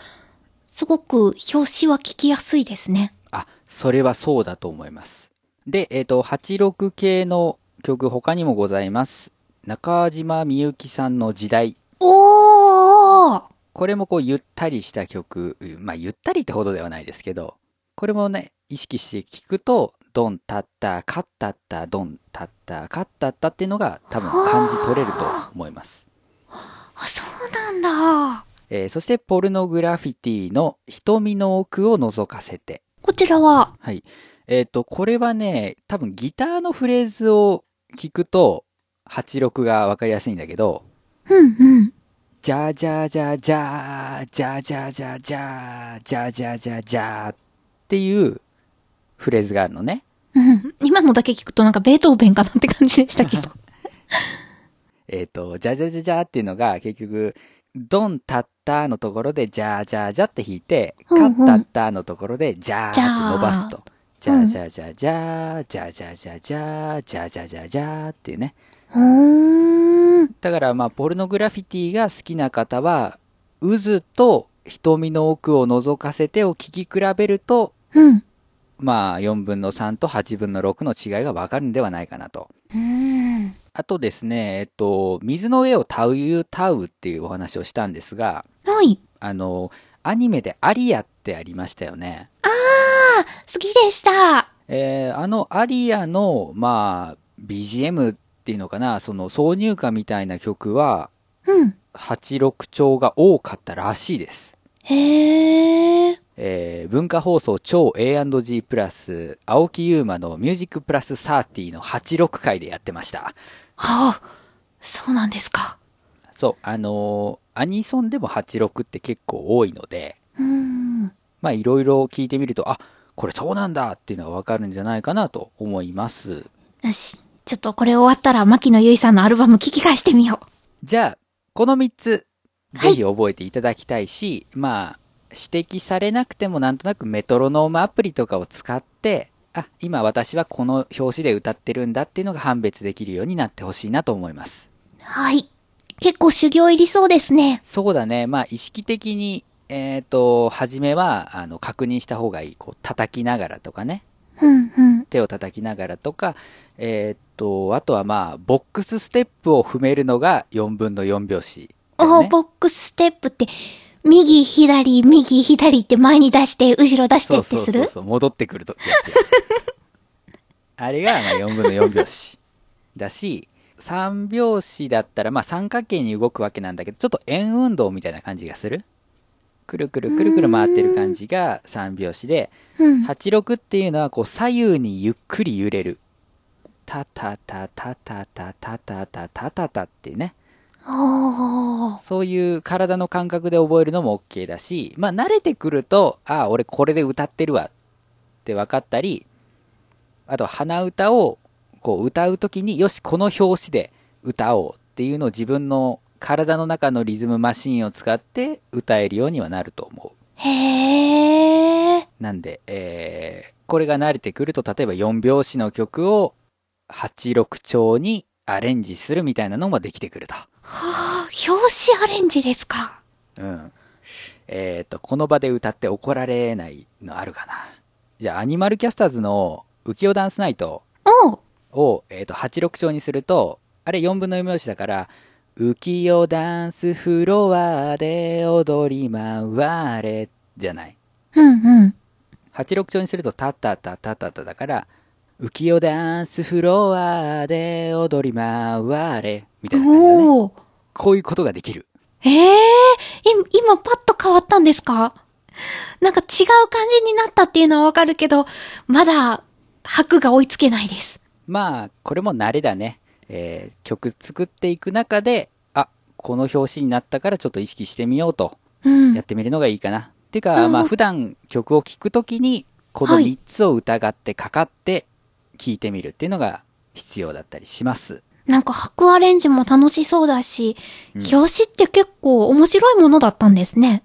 [SPEAKER 2] すごく表紙は聞きやすいですね。
[SPEAKER 1] あ、それはそうだと思います。で、えっ、と、86系の曲他にもございます。中島みゆきさんの時代。
[SPEAKER 2] おー
[SPEAKER 1] これもこうゆったりした曲、まあゆったりってほどではないですけど、これもね、意識して聴くと、ドンタッタ、カッタッタ、ドンタッタ、カッタッタっていうのが多分感じ取れると思います。
[SPEAKER 2] あ、そうなんだ。
[SPEAKER 1] えーそしてポルノグラフィティの瞳の奥を覗かせて。
[SPEAKER 2] こちらは、
[SPEAKER 1] はい。えっ、と、これはね、多分ギターのフレーズを聞くと、86がわかりやすいんだけど、
[SPEAKER 2] うんうん。
[SPEAKER 1] じゃじゃじゃじゃじゃじゃじゃじゃじゃじゃじゃじゃっていうフレーズがあるのね。
[SPEAKER 2] うん。今のだけ聞くとなんかベートーベンかなって感じでしたけど。[LAUGHS]
[SPEAKER 1] えっ、と、じゃじゃじゃじゃっていうのが結局、ドンタッったのところで、じゃあじゃあじゃって弾いて、
[SPEAKER 2] うんうん、
[SPEAKER 1] かったたのところで、じゃあって伸ばすと。じ
[SPEAKER 2] ゃ
[SPEAKER 1] あじゃあじゃあじゃあ、じゃあじゃあじゃあじゃあ、じゃあじゃあじゃあじゃあっていうね。だからまあ、ポルノグラフィティが好きな方は、渦と瞳の奥を覗かせてを聞き比べると、
[SPEAKER 2] うん、
[SPEAKER 1] まあ、4分の3と8分の6の違いがわかるんではないかなと。
[SPEAKER 2] うん
[SPEAKER 1] あとですね、えっと、水の上をタウユタウっていうお話をしたんですが、
[SPEAKER 2] はい。
[SPEAKER 1] あの、アニメでアリアってありましたよね。
[SPEAKER 2] ああ、好きでした。
[SPEAKER 1] えーあのアリアの、まあ、BGM っていうのかな、その挿入歌みたいな曲は、
[SPEAKER 2] うん。
[SPEAKER 1] 86調が多かったらしいです。
[SPEAKER 2] へえ。
[SPEAKER 1] えー文化放送超 A&G プラス、青木優馬のミュージックプラス30の86回でやってました。
[SPEAKER 2] はあ、そうなんですか。
[SPEAKER 1] そう、あのーアニソンでも86って結構多いので、
[SPEAKER 2] うーん。
[SPEAKER 1] まあいろいろ聞いてみると、あ、これそうなんだっていうのがわかるんじゃないかなと思います。
[SPEAKER 2] よし。ちょっとこれ終わったら、牧野由依さんのアルバム聞き返してみよう。
[SPEAKER 1] じゃあ、この3つ、
[SPEAKER 2] はい
[SPEAKER 1] ぜひ覚えていただきたいし、まあ、指摘されなくてもなんとなくメトロノームアプリとかを使って、あ、今私はこの表紙で歌ってるんだっていうのが判別できるようになってほしいなと思います。
[SPEAKER 2] はい。結構修行入りそうですね。
[SPEAKER 1] そうだね。まあ、意識的に、えっ、と、初めは、あの、確認した方がいい。こう、叩きながらとかね。
[SPEAKER 2] うんうん。
[SPEAKER 1] 手を叩きながらとか、えっ、と、あとはまあ、ボックスステップを踏めるのが4分の4拍子ね、
[SPEAKER 2] おー、ボックスステップって、右、左、右、左って前に出して、後ろ出してってする？
[SPEAKER 1] そうそう戻ってくると [LAUGHS] あれがまあ4分の4拍子だし三拍子だったら、まあ三角形に動くわけなんだけど、ちょっと円運動みたいな感じがする？くるくるくるくる回ってる感じが三拍子で、
[SPEAKER 2] うん。
[SPEAKER 1] 86っていうのはこう左右にゆっくり揺れる。タタタタタタタタタタタタってね。
[SPEAKER 2] ああ。
[SPEAKER 1] そういう体の感覚で覚えるのも OK だし、まあ慣れてくると、ああ、俺これで歌ってるわって分かったり、あと鼻歌をこう歌うときに、よし、この表紙で歌おうっていうのを自分の体の中のリズムマシンを使って歌えるようにはなると思う。
[SPEAKER 2] へえ。
[SPEAKER 1] なんで、えー、これが慣れてくると、例えば4拍子の曲を86調にアレンジするみたいなのもできてくると。
[SPEAKER 2] はあ、表紙アレンジですか。
[SPEAKER 1] うん。えっ、と、この場で歌って怒られないのあるかな。じゃあ、アニマルキャスターズの浮世ダンスナイト。を、えっ、と、86調にすると、あれ4分の4拍子だから、浮世ダンスフロアで踊り回れ、じゃない？
[SPEAKER 2] うんうん。
[SPEAKER 1] 86調にすると、タッタッタッタッタッタだから、浮世ダンスフロアで踊り回れ、みたいな感じだね。
[SPEAKER 2] おお。
[SPEAKER 1] こういうことができる。
[SPEAKER 2] ええい今パッと変わったんですか？なんか違う感じになったっていうのはわかるけど、まだ、拍が追いつけないです。
[SPEAKER 1] まあ、これも慣れだね。えー曲作っていく中で、あ、この表紙になったからちょっと意識してみようと、
[SPEAKER 2] うん。
[SPEAKER 1] やってみるのがいいかな。っていうか、
[SPEAKER 2] うん
[SPEAKER 1] まあ普段曲を聴くときに、この
[SPEAKER 2] はい
[SPEAKER 1] 3つを疑ってかかって聴いてみるっていうのが必要だったりします。
[SPEAKER 2] なんか拍アレンジも楽しそうだし、
[SPEAKER 1] うん
[SPEAKER 2] 表紙って結構面白いものだったんですね。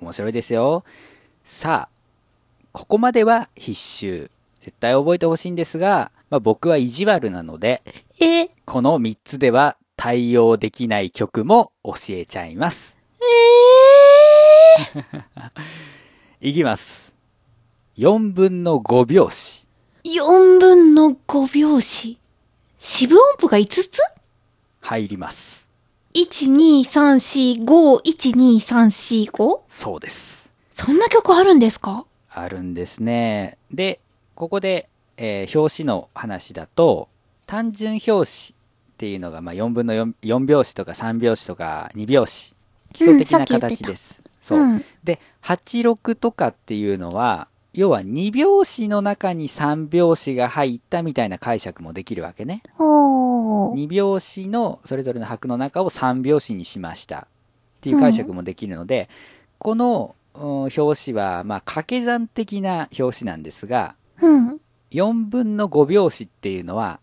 [SPEAKER 1] 面白いですよ。さあ、ここまでは必修。絶対覚えてほしいんですが、まあ僕は意地悪なので、
[SPEAKER 2] え、
[SPEAKER 1] この3つでは対応できない曲も教えちゃいます。
[SPEAKER 2] え [LAUGHS]
[SPEAKER 1] いきます。4分の5拍子。
[SPEAKER 2] ー、4分の5拍子。四分音符が5つ？
[SPEAKER 1] 入ります。
[SPEAKER 2] ?1、2、3、4、5、1、2、3、4、5?
[SPEAKER 1] そうです。
[SPEAKER 2] そんな曲あるんですか？
[SPEAKER 1] あるんですね。で、ここで、えー表紙の話だと、単純表紙っていうのが、まあ、4分の 4, 4拍子とか3拍子とか2拍子。基礎的な形です。そう。
[SPEAKER 2] うん
[SPEAKER 1] で、86とかっていうのは、要は2拍子の中に3拍子が入ったみたいな解釈もできるわけね。
[SPEAKER 2] おー。
[SPEAKER 1] 2拍子のそれぞれの拍の中を3拍子にしましたっていう解釈もできるので、このうん表紙はまあ掛け算的な表紙なんですが
[SPEAKER 2] うん。
[SPEAKER 1] 4分の5拍子っていうのは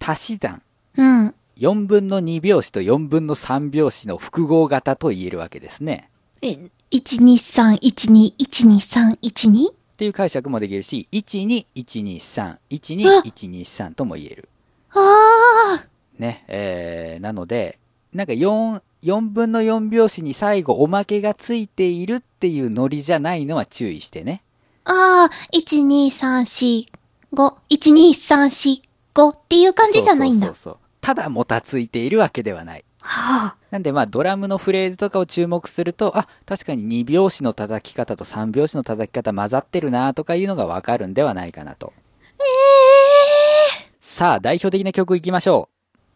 [SPEAKER 1] 足し算
[SPEAKER 2] うん。
[SPEAKER 1] 4分の2拍子と4分の3拍子の複合型と言えるわけですね
[SPEAKER 2] え、1、2、3、1、2、1、2、3、1、2?
[SPEAKER 1] っていう解釈もできるし12123 12123とも言える
[SPEAKER 2] あー。
[SPEAKER 1] ね、えー、なので、なんか4、4分の4拍子に最後おまけがついているっていうノリじゃないのは注意してね。
[SPEAKER 2] あー、1、2、3、4、5、1、2、3、4、5っていう感じじゃないんだ。
[SPEAKER 1] そうそうそうそうただもたついているわけではない。
[SPEAKER 2] はあ。
[SPEAKER 1] なんでまあドラムのフレーズとかを注目すると、あ、確かに2拍子の叩き方と3拍子の叩き方混ざってるなとかいうのがわかるんではないかなと。
[SPEAKER 2] え
[SPEAKER 1] さあ、代表的な曲いきましょ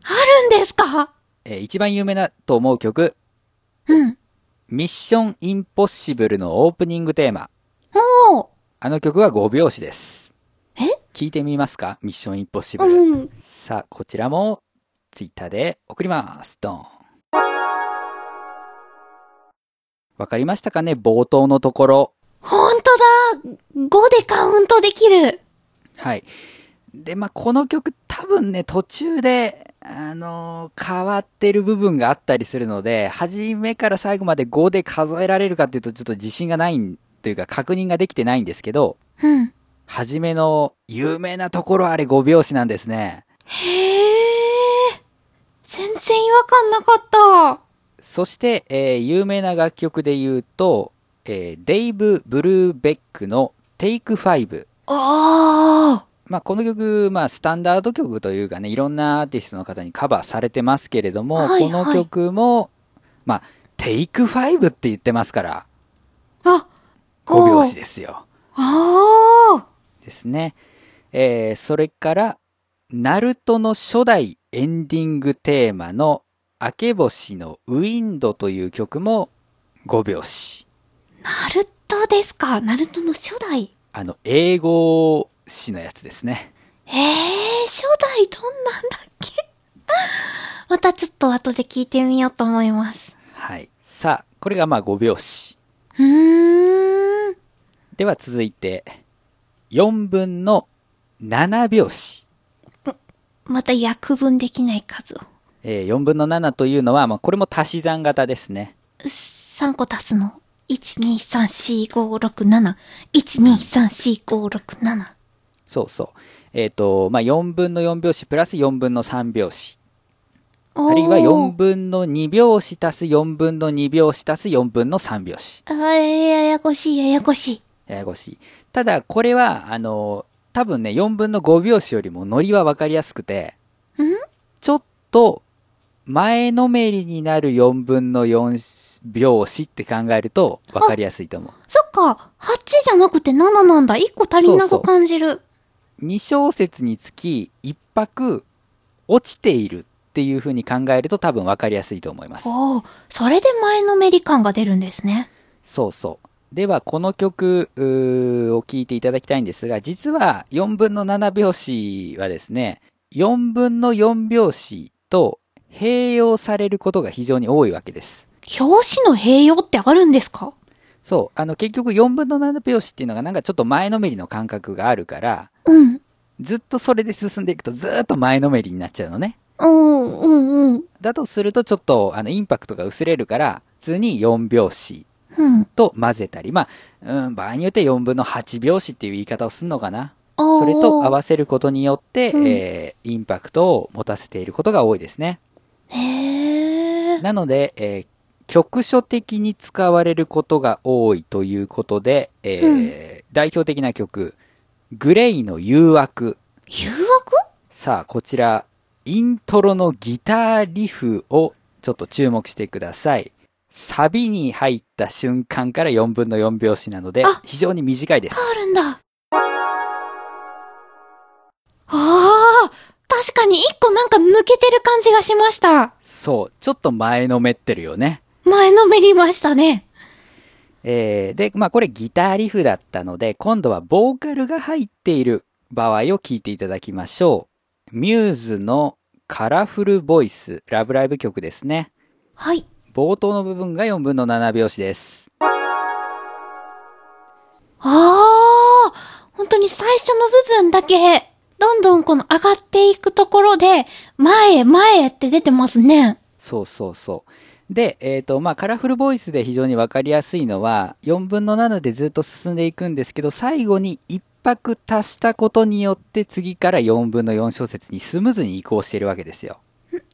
[SPEAKER 2] ー、あるんですか？
[SPEAKER 1] う。えー一番有名だと思う曲、
[SPEAKER 2] うん。
[SPEAKER 1] ミッションインポッシブルのオープニングテーマ。
[SPEAKER 2] おー。
[SPEAKER 1] あの曲は5拍子です。
[SPEAKER 2] え？
[SPEAKER 1] 聞いてみますか？ミッションインポッシブル。
[SPEAKER 2] うん。
[SPEAKER 1] さあ、こちらも、ツイッターで送ります。ドン。わかりましたかね？冒頭のところ。
[SPEAKER 2] ほんとだ !5 でカウントできる
[SPEAKER 1] はい。で、まあ、この曲多分ね、途中で、あのー変わってる部分があったりするので、初めから最後まで5で数えられるかっていうとちょっと自信がないというか確認ができてないんですけど、
[SPEAKER 2] うん。
[SPEAKER 1] 初めの有名なところあれ5拍子なんですね。
[SPEAKER 2] へー。全然違和感なかった。
[SPEAKER 1] そして、えー有名な楽曲で言うと、えーデイブ・ブルーベックの Take 5。
[SPEAKER 2] あ
[SPEAKER 1] まあ、この曲、まあ、スタンダード曲というかね、いろんなアーティストの方にカバーされてますけれども、
[SPEAKER 2] はい
[SPEAKER 1] この曲も、まあ、Take 5って言ってますから、
[SPEAKER 2] ー。あ、
[SPEAKER 1] 5拍子ですよ。
[SPEAKER 2] あ
[SPEAKER 1] ですね。えーそれから、ナルトの初代エンディングテーマの明け星のウィンドという曲も5拍子。
[SPEAKER 2] ナルトですか？ナルトの初代？
[SPEAKER 1] あの、英語詞のやつですね。
[SPEAKER 2] えー、初代どんなんだっけ？[LAUGHS] またちょっと後で聞いてみようと思います。
[SPEAKER 1] はい。さあ、これがまあ5拍子。
[SPEAKER 2] うーん。
[SPEAKER 1] では続いて、4分の7拍子。
[SPEAKER 2] また約分できない数を。
[SPEAKER 1] えー4分の7というのは、まあこれも足し算型ですね。
[SPEAKER 2] 3個足すの。1,2,3,4,5,6,7。1,2,3,4,5,6,7。
[SPEAKER 1] そうそう。えっ、と、まあ4分の4拍子プラス4分の3拍子。あるいは4分の2拍子足す4分の2拍子足す4分の3拍子。
[SPEAKER 2] あーややこしい、ややこしい。
[SPEAKER 1] ややこしい。ただ、これは、あの、多分ね、4分の5拍子よりもノリはわかりやすくて、
[SPEAKER 2] ん？
[SPEAKER 1] ちょっと、前のめりになる4分の4拍子って考えると、わかりやすいと思う。
[SPEAKER 2] そっか、8じゃなくて7なんだ。1個足りなく感じる。
[SPEAKER 1] 2小節につき1拍落ちているっていう風に考えると多分わかりやすいと思います。
[SPEAKER 2] おお、それで前のめり感が出るんですね。
[SPEAKER 1] そうそう。では、この曲を聴いていただきたいんですが、実は4分の7拍子はですね、4分の4拍子と併用されることが非常に多いわけです。
[SPEAKER 2] 表紙の併用ってあるんですか？
[SPEAKER 1] そう。あの、結局4分の7拍子っていうのがなんかちょっと前のめりの感覚があるから、
[SPEAKER 2] うん。
[SPEAKER 1] ずっとそれで進んでいくとずーっと前のめりになっちゃうのね。
[SPEAKER 2] うん、うん、うん。
[SPEAKER 1] だとするとちょっとあのインパクトが薄れるから、普通に4拍子
[SPEAKER 2] うん。
[SPEAKER 1] と混ぜたり、まあ、うん、場合によって4分の8拍子っていう言い方をするのかな。
[SPEAKER 2] そ
[SPEAKER 1] それと合わせることによって、
[SPEAKER 2] うん
[SPEAKER 1] えーインパクトを持たせていることが多いですね。
[SPEAKER 2] へえ。
[SPEAKER 1] なので、えー局所的に使われることが多いということで、えー代表的な曲、グレイの誘惑。
[SPEAKER 2] 誘惑？
[SPEAKER 1] さあ、こちら、イントロのギターリフをちょっと注目してください。サビに入った瞬間から4分の4拍子なので
[SPEAKER 2] あ、
[SPEAKER 1] 非常に短いです。
[SPEAKER 2] あるんだ。ああ、確かに1個なんか抜けてる感じがしました。
[SPEAKER 1] そう、ちょっと前のめってるよね。
[SPEAKER 2] 前のめりましたね。
[SPEAKER 1] えーで、まあこれギターリフだったので、今度はボーカルが入っている場合を聞いていただきましょう。ミューズのカラフルボイス、ラブライブ曲ですね。
[SPEAKER 2] はい。
[SPEAKER 1] 冒頭の部分が4分の7拍子です。
[SPEAKER 2] ああ、本当に最初の部分だけ、どんどんこの上がっていくところで、前へ前へって出てますね。
[SPEAKER 1] そうそうそう。で、えっ、と、まあ、カラフルボイスで非常にわかりやすいのは、4分の7でずっと進んでいくんですけど、最後に1拍足したことによって、次から4分の4小節にスムーズに移行しているわけですよ。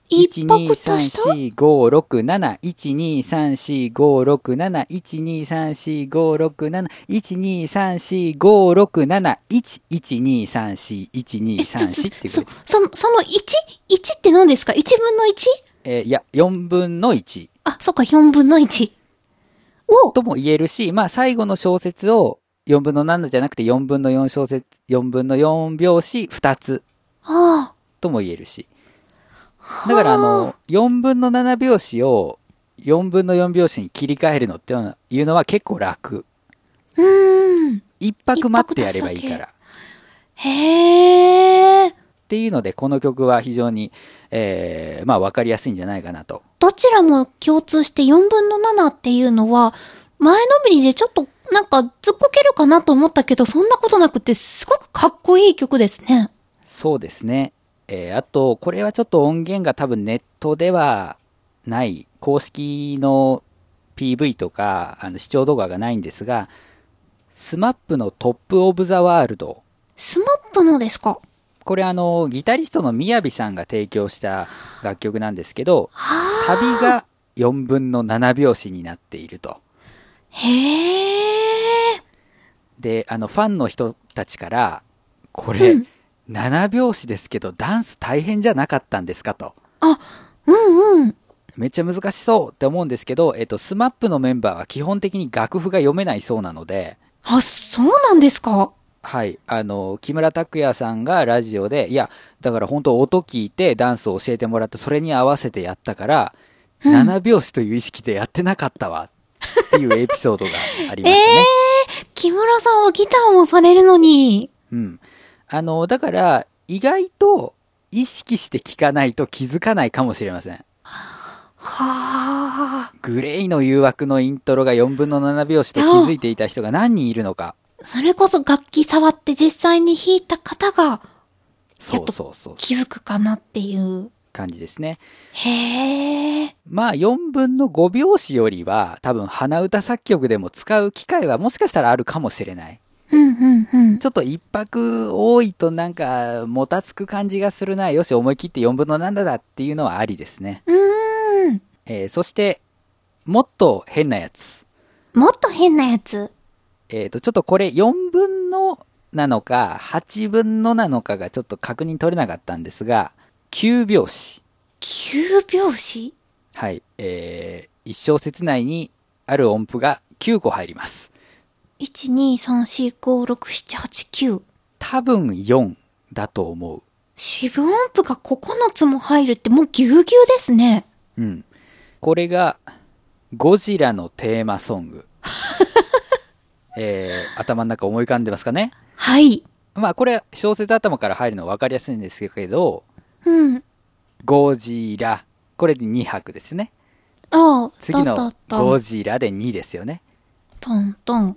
[SPEAKER 2] 一泊とした
[SPEAKER 1] 1234567 1234567 1234567 1234567 112341234っていう
[SPEAKER 2] その、その 1?1 って何ですか ?1 分の 1?
[SPEAKER 1] えーいや、4分の1
[SPEAKER 2] あ、そっか、4分の1。お。
[SPEAKER 1] とも言えるし、まあ最後の小節を4分の7じゃなくて4分の4小節、4分の4拍子2つ。
[SPEAKER 2] あ。
[SPEAKER 1] とも言えるし。だからあの、4分の7拍子を4分の4拍子に切り替えるのっていうのは結構楽。
[SPEAKER 2] あ、うーん。
[SPEAKER 1] 一拍待ってやればいいから。
[SPEAKER 2] へえ。
[SPEAKER 1] っていうので、この曲は非常に、えー、まあ分かりやすいんじゃないかなと。
[SPEAKER 2] どちらも共通して4分の7っていうのは、前のめりでちょっとなんかずっこけるかなと思ったけど、そんなことなくてすごくかっこいい曲ですね。
[SPEAKER 1] そうですね。えー、あと、これはちょっと音源が多分ネットではない、公式の PV とか、あの、視聴動画がないんですが、スマップのトップオブザワールド。
[SPEAKER 2] スマップのですか？
[SPEAKER 1] これあの、ギタリストの MIYAVIさんが提供した楽曲なんですけど、
[SPEAKER 2] は
[SPEAKER 1] サビが4分の7拍子になっていると。
[SPEAKER 2] へえ。
[SPEAKER 1] で、あの、ファンの人たちから、これ、
[SPEAKER 2] うん
[SPEAKER 1] 7拍子ですけど、ダンス大変じゃなかったんですかと。
[SPEAKER 2] あ、うんうん。
[SPEAKER 1] めっちゃ難しそうって思うんですけど、えっと、スマップのメンバーは基本的に楽譜が読めないそうなので、
[SPEAKER 2] あ、そうなんですか？
[SPEAKER 1] はい。あの、木村拓哉さんがラジオで、いや、だから本当音聞いてダンスを教えてもらって、それに合わせてやったから、
[SPEAKER 2] うん
[SPEAKER 1] 7拍子という意識でやってなかったわ、っていうエピソードがありま
[SPEAKER 2] ええ
[SPEAKER 1] したね。[LAUGHS]
[SPEAKER 2] ー、木村さんはギターもされるのに。
[SPEAKER 1] うん。あの、だから、意外と意識して聞かないと気づかないかもしれません。
[SPEAKER 2] はあ。
[SPEAKER 1] グレイの誘惑のイントロが4分の7拍子と気づいていた人が何人いるのか。
[SPEAKER 2] それこそ楽器触って実際に弾いた方が
[SPEAKER 1] そうそうそう。
[SPEAKER 2] 気づくかなっていう。
[SPEAKER 1] 感じですね。
[SPEAKER 2] へえ。
[SPEAKER 1] まあ4分の5拍子よりは多分鼻歌作曲でも使う機会はもしかしたらあるかもしれない。
[SPEAKER 2] うんうんうん。
[SPEAKER 1] ちょっと一拍多いとなんかもたつく感じがするな。よし思い切って4分の7だっていうのはありですね。
[SPEAKER 2] うーん。
[SPEAKER 1] えーそして、もっと変なやつ。
[SPEAKER 2] もっと変なやつ？
[SPEAKER 1] えっ、と、ちょっとこれ4分のなのか、8分のなのかがちょっと確認取れなかったんですが、9拍子。
[SPEAKER 2] 9拍子？
[SPEAKER 1] はい。えー、一小節内にある音符が9個入ります。
[SPEAKER 2] ?1、2、3、4、5、6、7、8、9。
[SPEAKER 1] 多分4だと思う。
[SPEAKER 2] 四分音符が9つも入るってもうぎゅうぎゅうですね。
[SPEAKER 1] うん。これが、ゴジラのテーマソング。[LAUGHS] えー、頭の中思い浮かんでますかね？
[SPEAKER 2] はい。
[SPEAKER 1] まあこれ小説頭から入るの分かりやすいんですけど、
[SPEAKER 2] うん。
[SPEAKER 1] ゴジラ。これで2拍ですね。
[SPEAKER 2] ああ、
[SPEAKER 1] 次のゴ
[SPEAKER 2] ン
[SPEAKER 1] ジラで2ですよね。
[SPEAKER 2] トントン。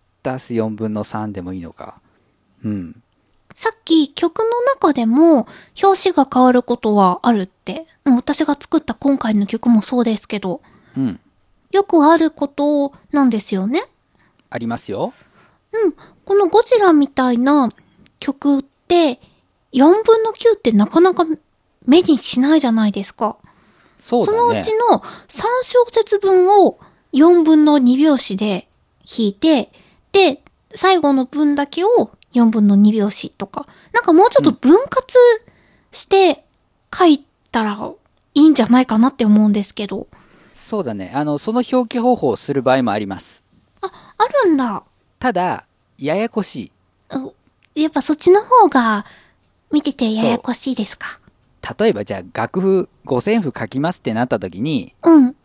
[SPEAKER 1] たす4分の3でもいいのか。うん。
[SPEAKER 2] さっき曲の中でも表紙が変わることはあるって。うん私が作った今回の曲もそうですけど、
[SPEAKER 1] うん。
[SPEAKER 2] よくあることなんですよね。
[SPEAKER 1] ありますよ。
[SPEAKER 2] うん。このゴジラみたいな曲って、4分の9ってなかなか目にしないじゃないですか。
[SPEAKER 1] そうだね。
[SPEAKER 2] そのうちの3小節分を4分の2拍子で弾いて、で、最後の分だけを4分の2拍子とか、なんかもうちょっと分割して書いたらいいんじゃないかなって思うんですけど。
[SPEAKER 1] そうだね。あの、その表記方法をする場合もあります。
[SPEAKER 2] あ、あるんだ。
[SPEAKER 1] ただ、ややこしい。
[SPEAKER 2] うやっぱそっちの方が見ててややこしいですか。
[SPEAKER 1] 例えばじゃあ楽譜五線譜書きますってなった時に、
[SPEAKER 2] うん。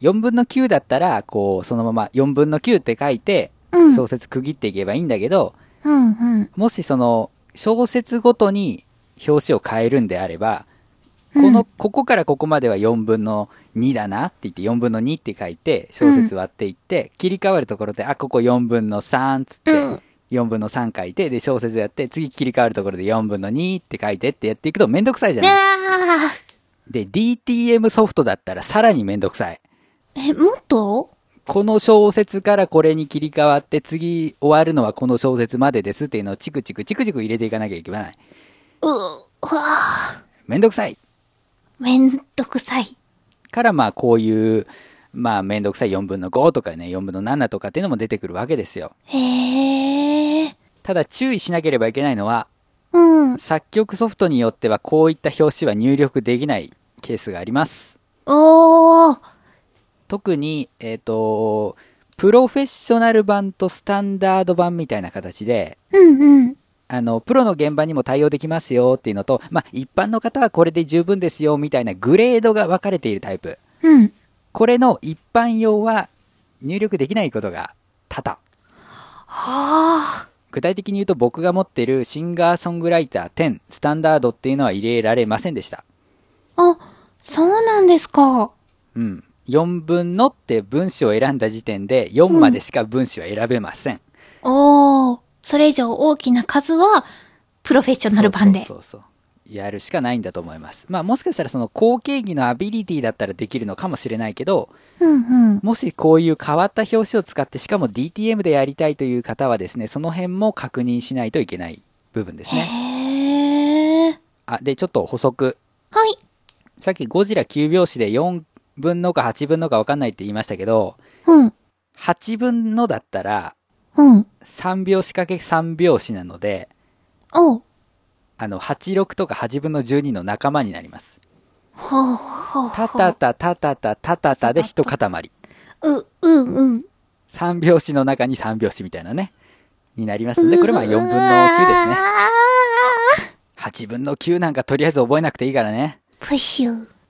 [SPEAKER 1] 4分の9だったら、こう、そのまま4分の9って書いて、
[SPEAKER 2] うん。
[SPEAKER 1] 小説区切っていけばいいんだけど、
[SPEAKER 2] うんうん。
[SPEAKER 1] もしその、小説ごとに表紙を変えるんであれば、
[SPEAKER 2] うん
[SPEAKER 1] この、ここからここまでは4分の2だなって言って4分の2って書いて、小説割っていって、切り替わるところで、あ、ここ4分の3っつって、
[SPEAKER 2] うん
[SPEAKER 1] 4分の3書いて、で、小説やって、次切り替わるところで4分の2って書いてってやっていくとめんどくさいじゃない？
[SPEAKER 2] あ
[SPEAKER 1] で、DTM ソフトだったらさらにめんどくさい。
[SPEAKER 2] ーえ、もっと？
[SPEAKER 1] この小説からこれに切り替わって、次終わるのはこの小説までですっていうのをチクチクチクチク入れていかなきゃいけない。
[SPEAKER 2] う、うわー
[SPEAKER 1] めんどくさい。
[SPEAKER 2] めんどくさい。
[SPEAKER 1] からまあこういう、まあめんどくさい4分の5とかね、4分の7とかっていうのも出てくるわけですよ。
[SPEAKER 2] へえ。
[SPEAKER 1] ただ注意しなければいけないのは、
[SPEAKER 2] うん。
[SPEAKER 1] 作曲ソフトによってはこういった表紙は入力できないケースがあります。
[SPEAKER 2] おー。
[SPEAKER 1] 特に、えっ、と、プロフェッショナル版とスタンダード版みたいな形で、
[SPEAKER 2] うんうん。
[SPEAKER 1] あの、プロの現場にも対応できますよっていうのと、まあ、一般の方はこれで十分ですよみたいなグレードが分かれているタイプ。
[SPEAKER 2] うん。
[SPEAKER 1] これの一般用は入力できないことが多々。
[SPEAKER 2] はあ。
[SPEAKER 1] 具体的に言うと僕が持っているシンガーソングライター10スタンダードっていうのは入れられませんでした。
[SPEAKER 2] あ、そうなんですか。
[SPEAKER 1] うん。4分のって分子を選んだ時点で4までしか分子は選べません。
[SPEAKER 2] おー。それ以上大きな数は、プロフェッショナル版で。
[SPEAKER 1] そうそうそう。やるしかないんだと思います。まあもしかしたらその後継技のアビリティだったらできるのかもしれないけど、
[SPEAKER 2] うんうん。
[SPEAKER 1] もしこういう変わった表紙を使ってしかも DTM でやりたいという方はですね、その辺も確認しないといけない部分ですね。
[SPEAKER 2] へ
[SPEAKER 1] あ、で、ちょっと補足。
[SPEAKER 2] はい。
[SPEAKER 1] さっきゴジラ9拍子で4分のか8分のか分かんないって言いましたけど、
[SPEAKER 2] うん。
[SPEAKER 1] 8分のだったら
[SPEAKER 2] うん。
[SPEAKER 1] 3拍子かけ3拍子なので、
[SPEAKER 2] おう。
[SPEAKER 1] あの、86とか8分の12の仲間になります。
[SPEAKER 2] ほうほうほう。
[SPEAKER 1] タタタタタタタタタで一塊。
[SPEAKER 2] う、うん、うん。
[SPEAKER 1] 3拍子の中に3拍子みたいなね。になりますんで、これまあ4分の9ですね。8分の9なんかとりあえず覚えなくていいからね。
[SPEAKER 2] プシュ。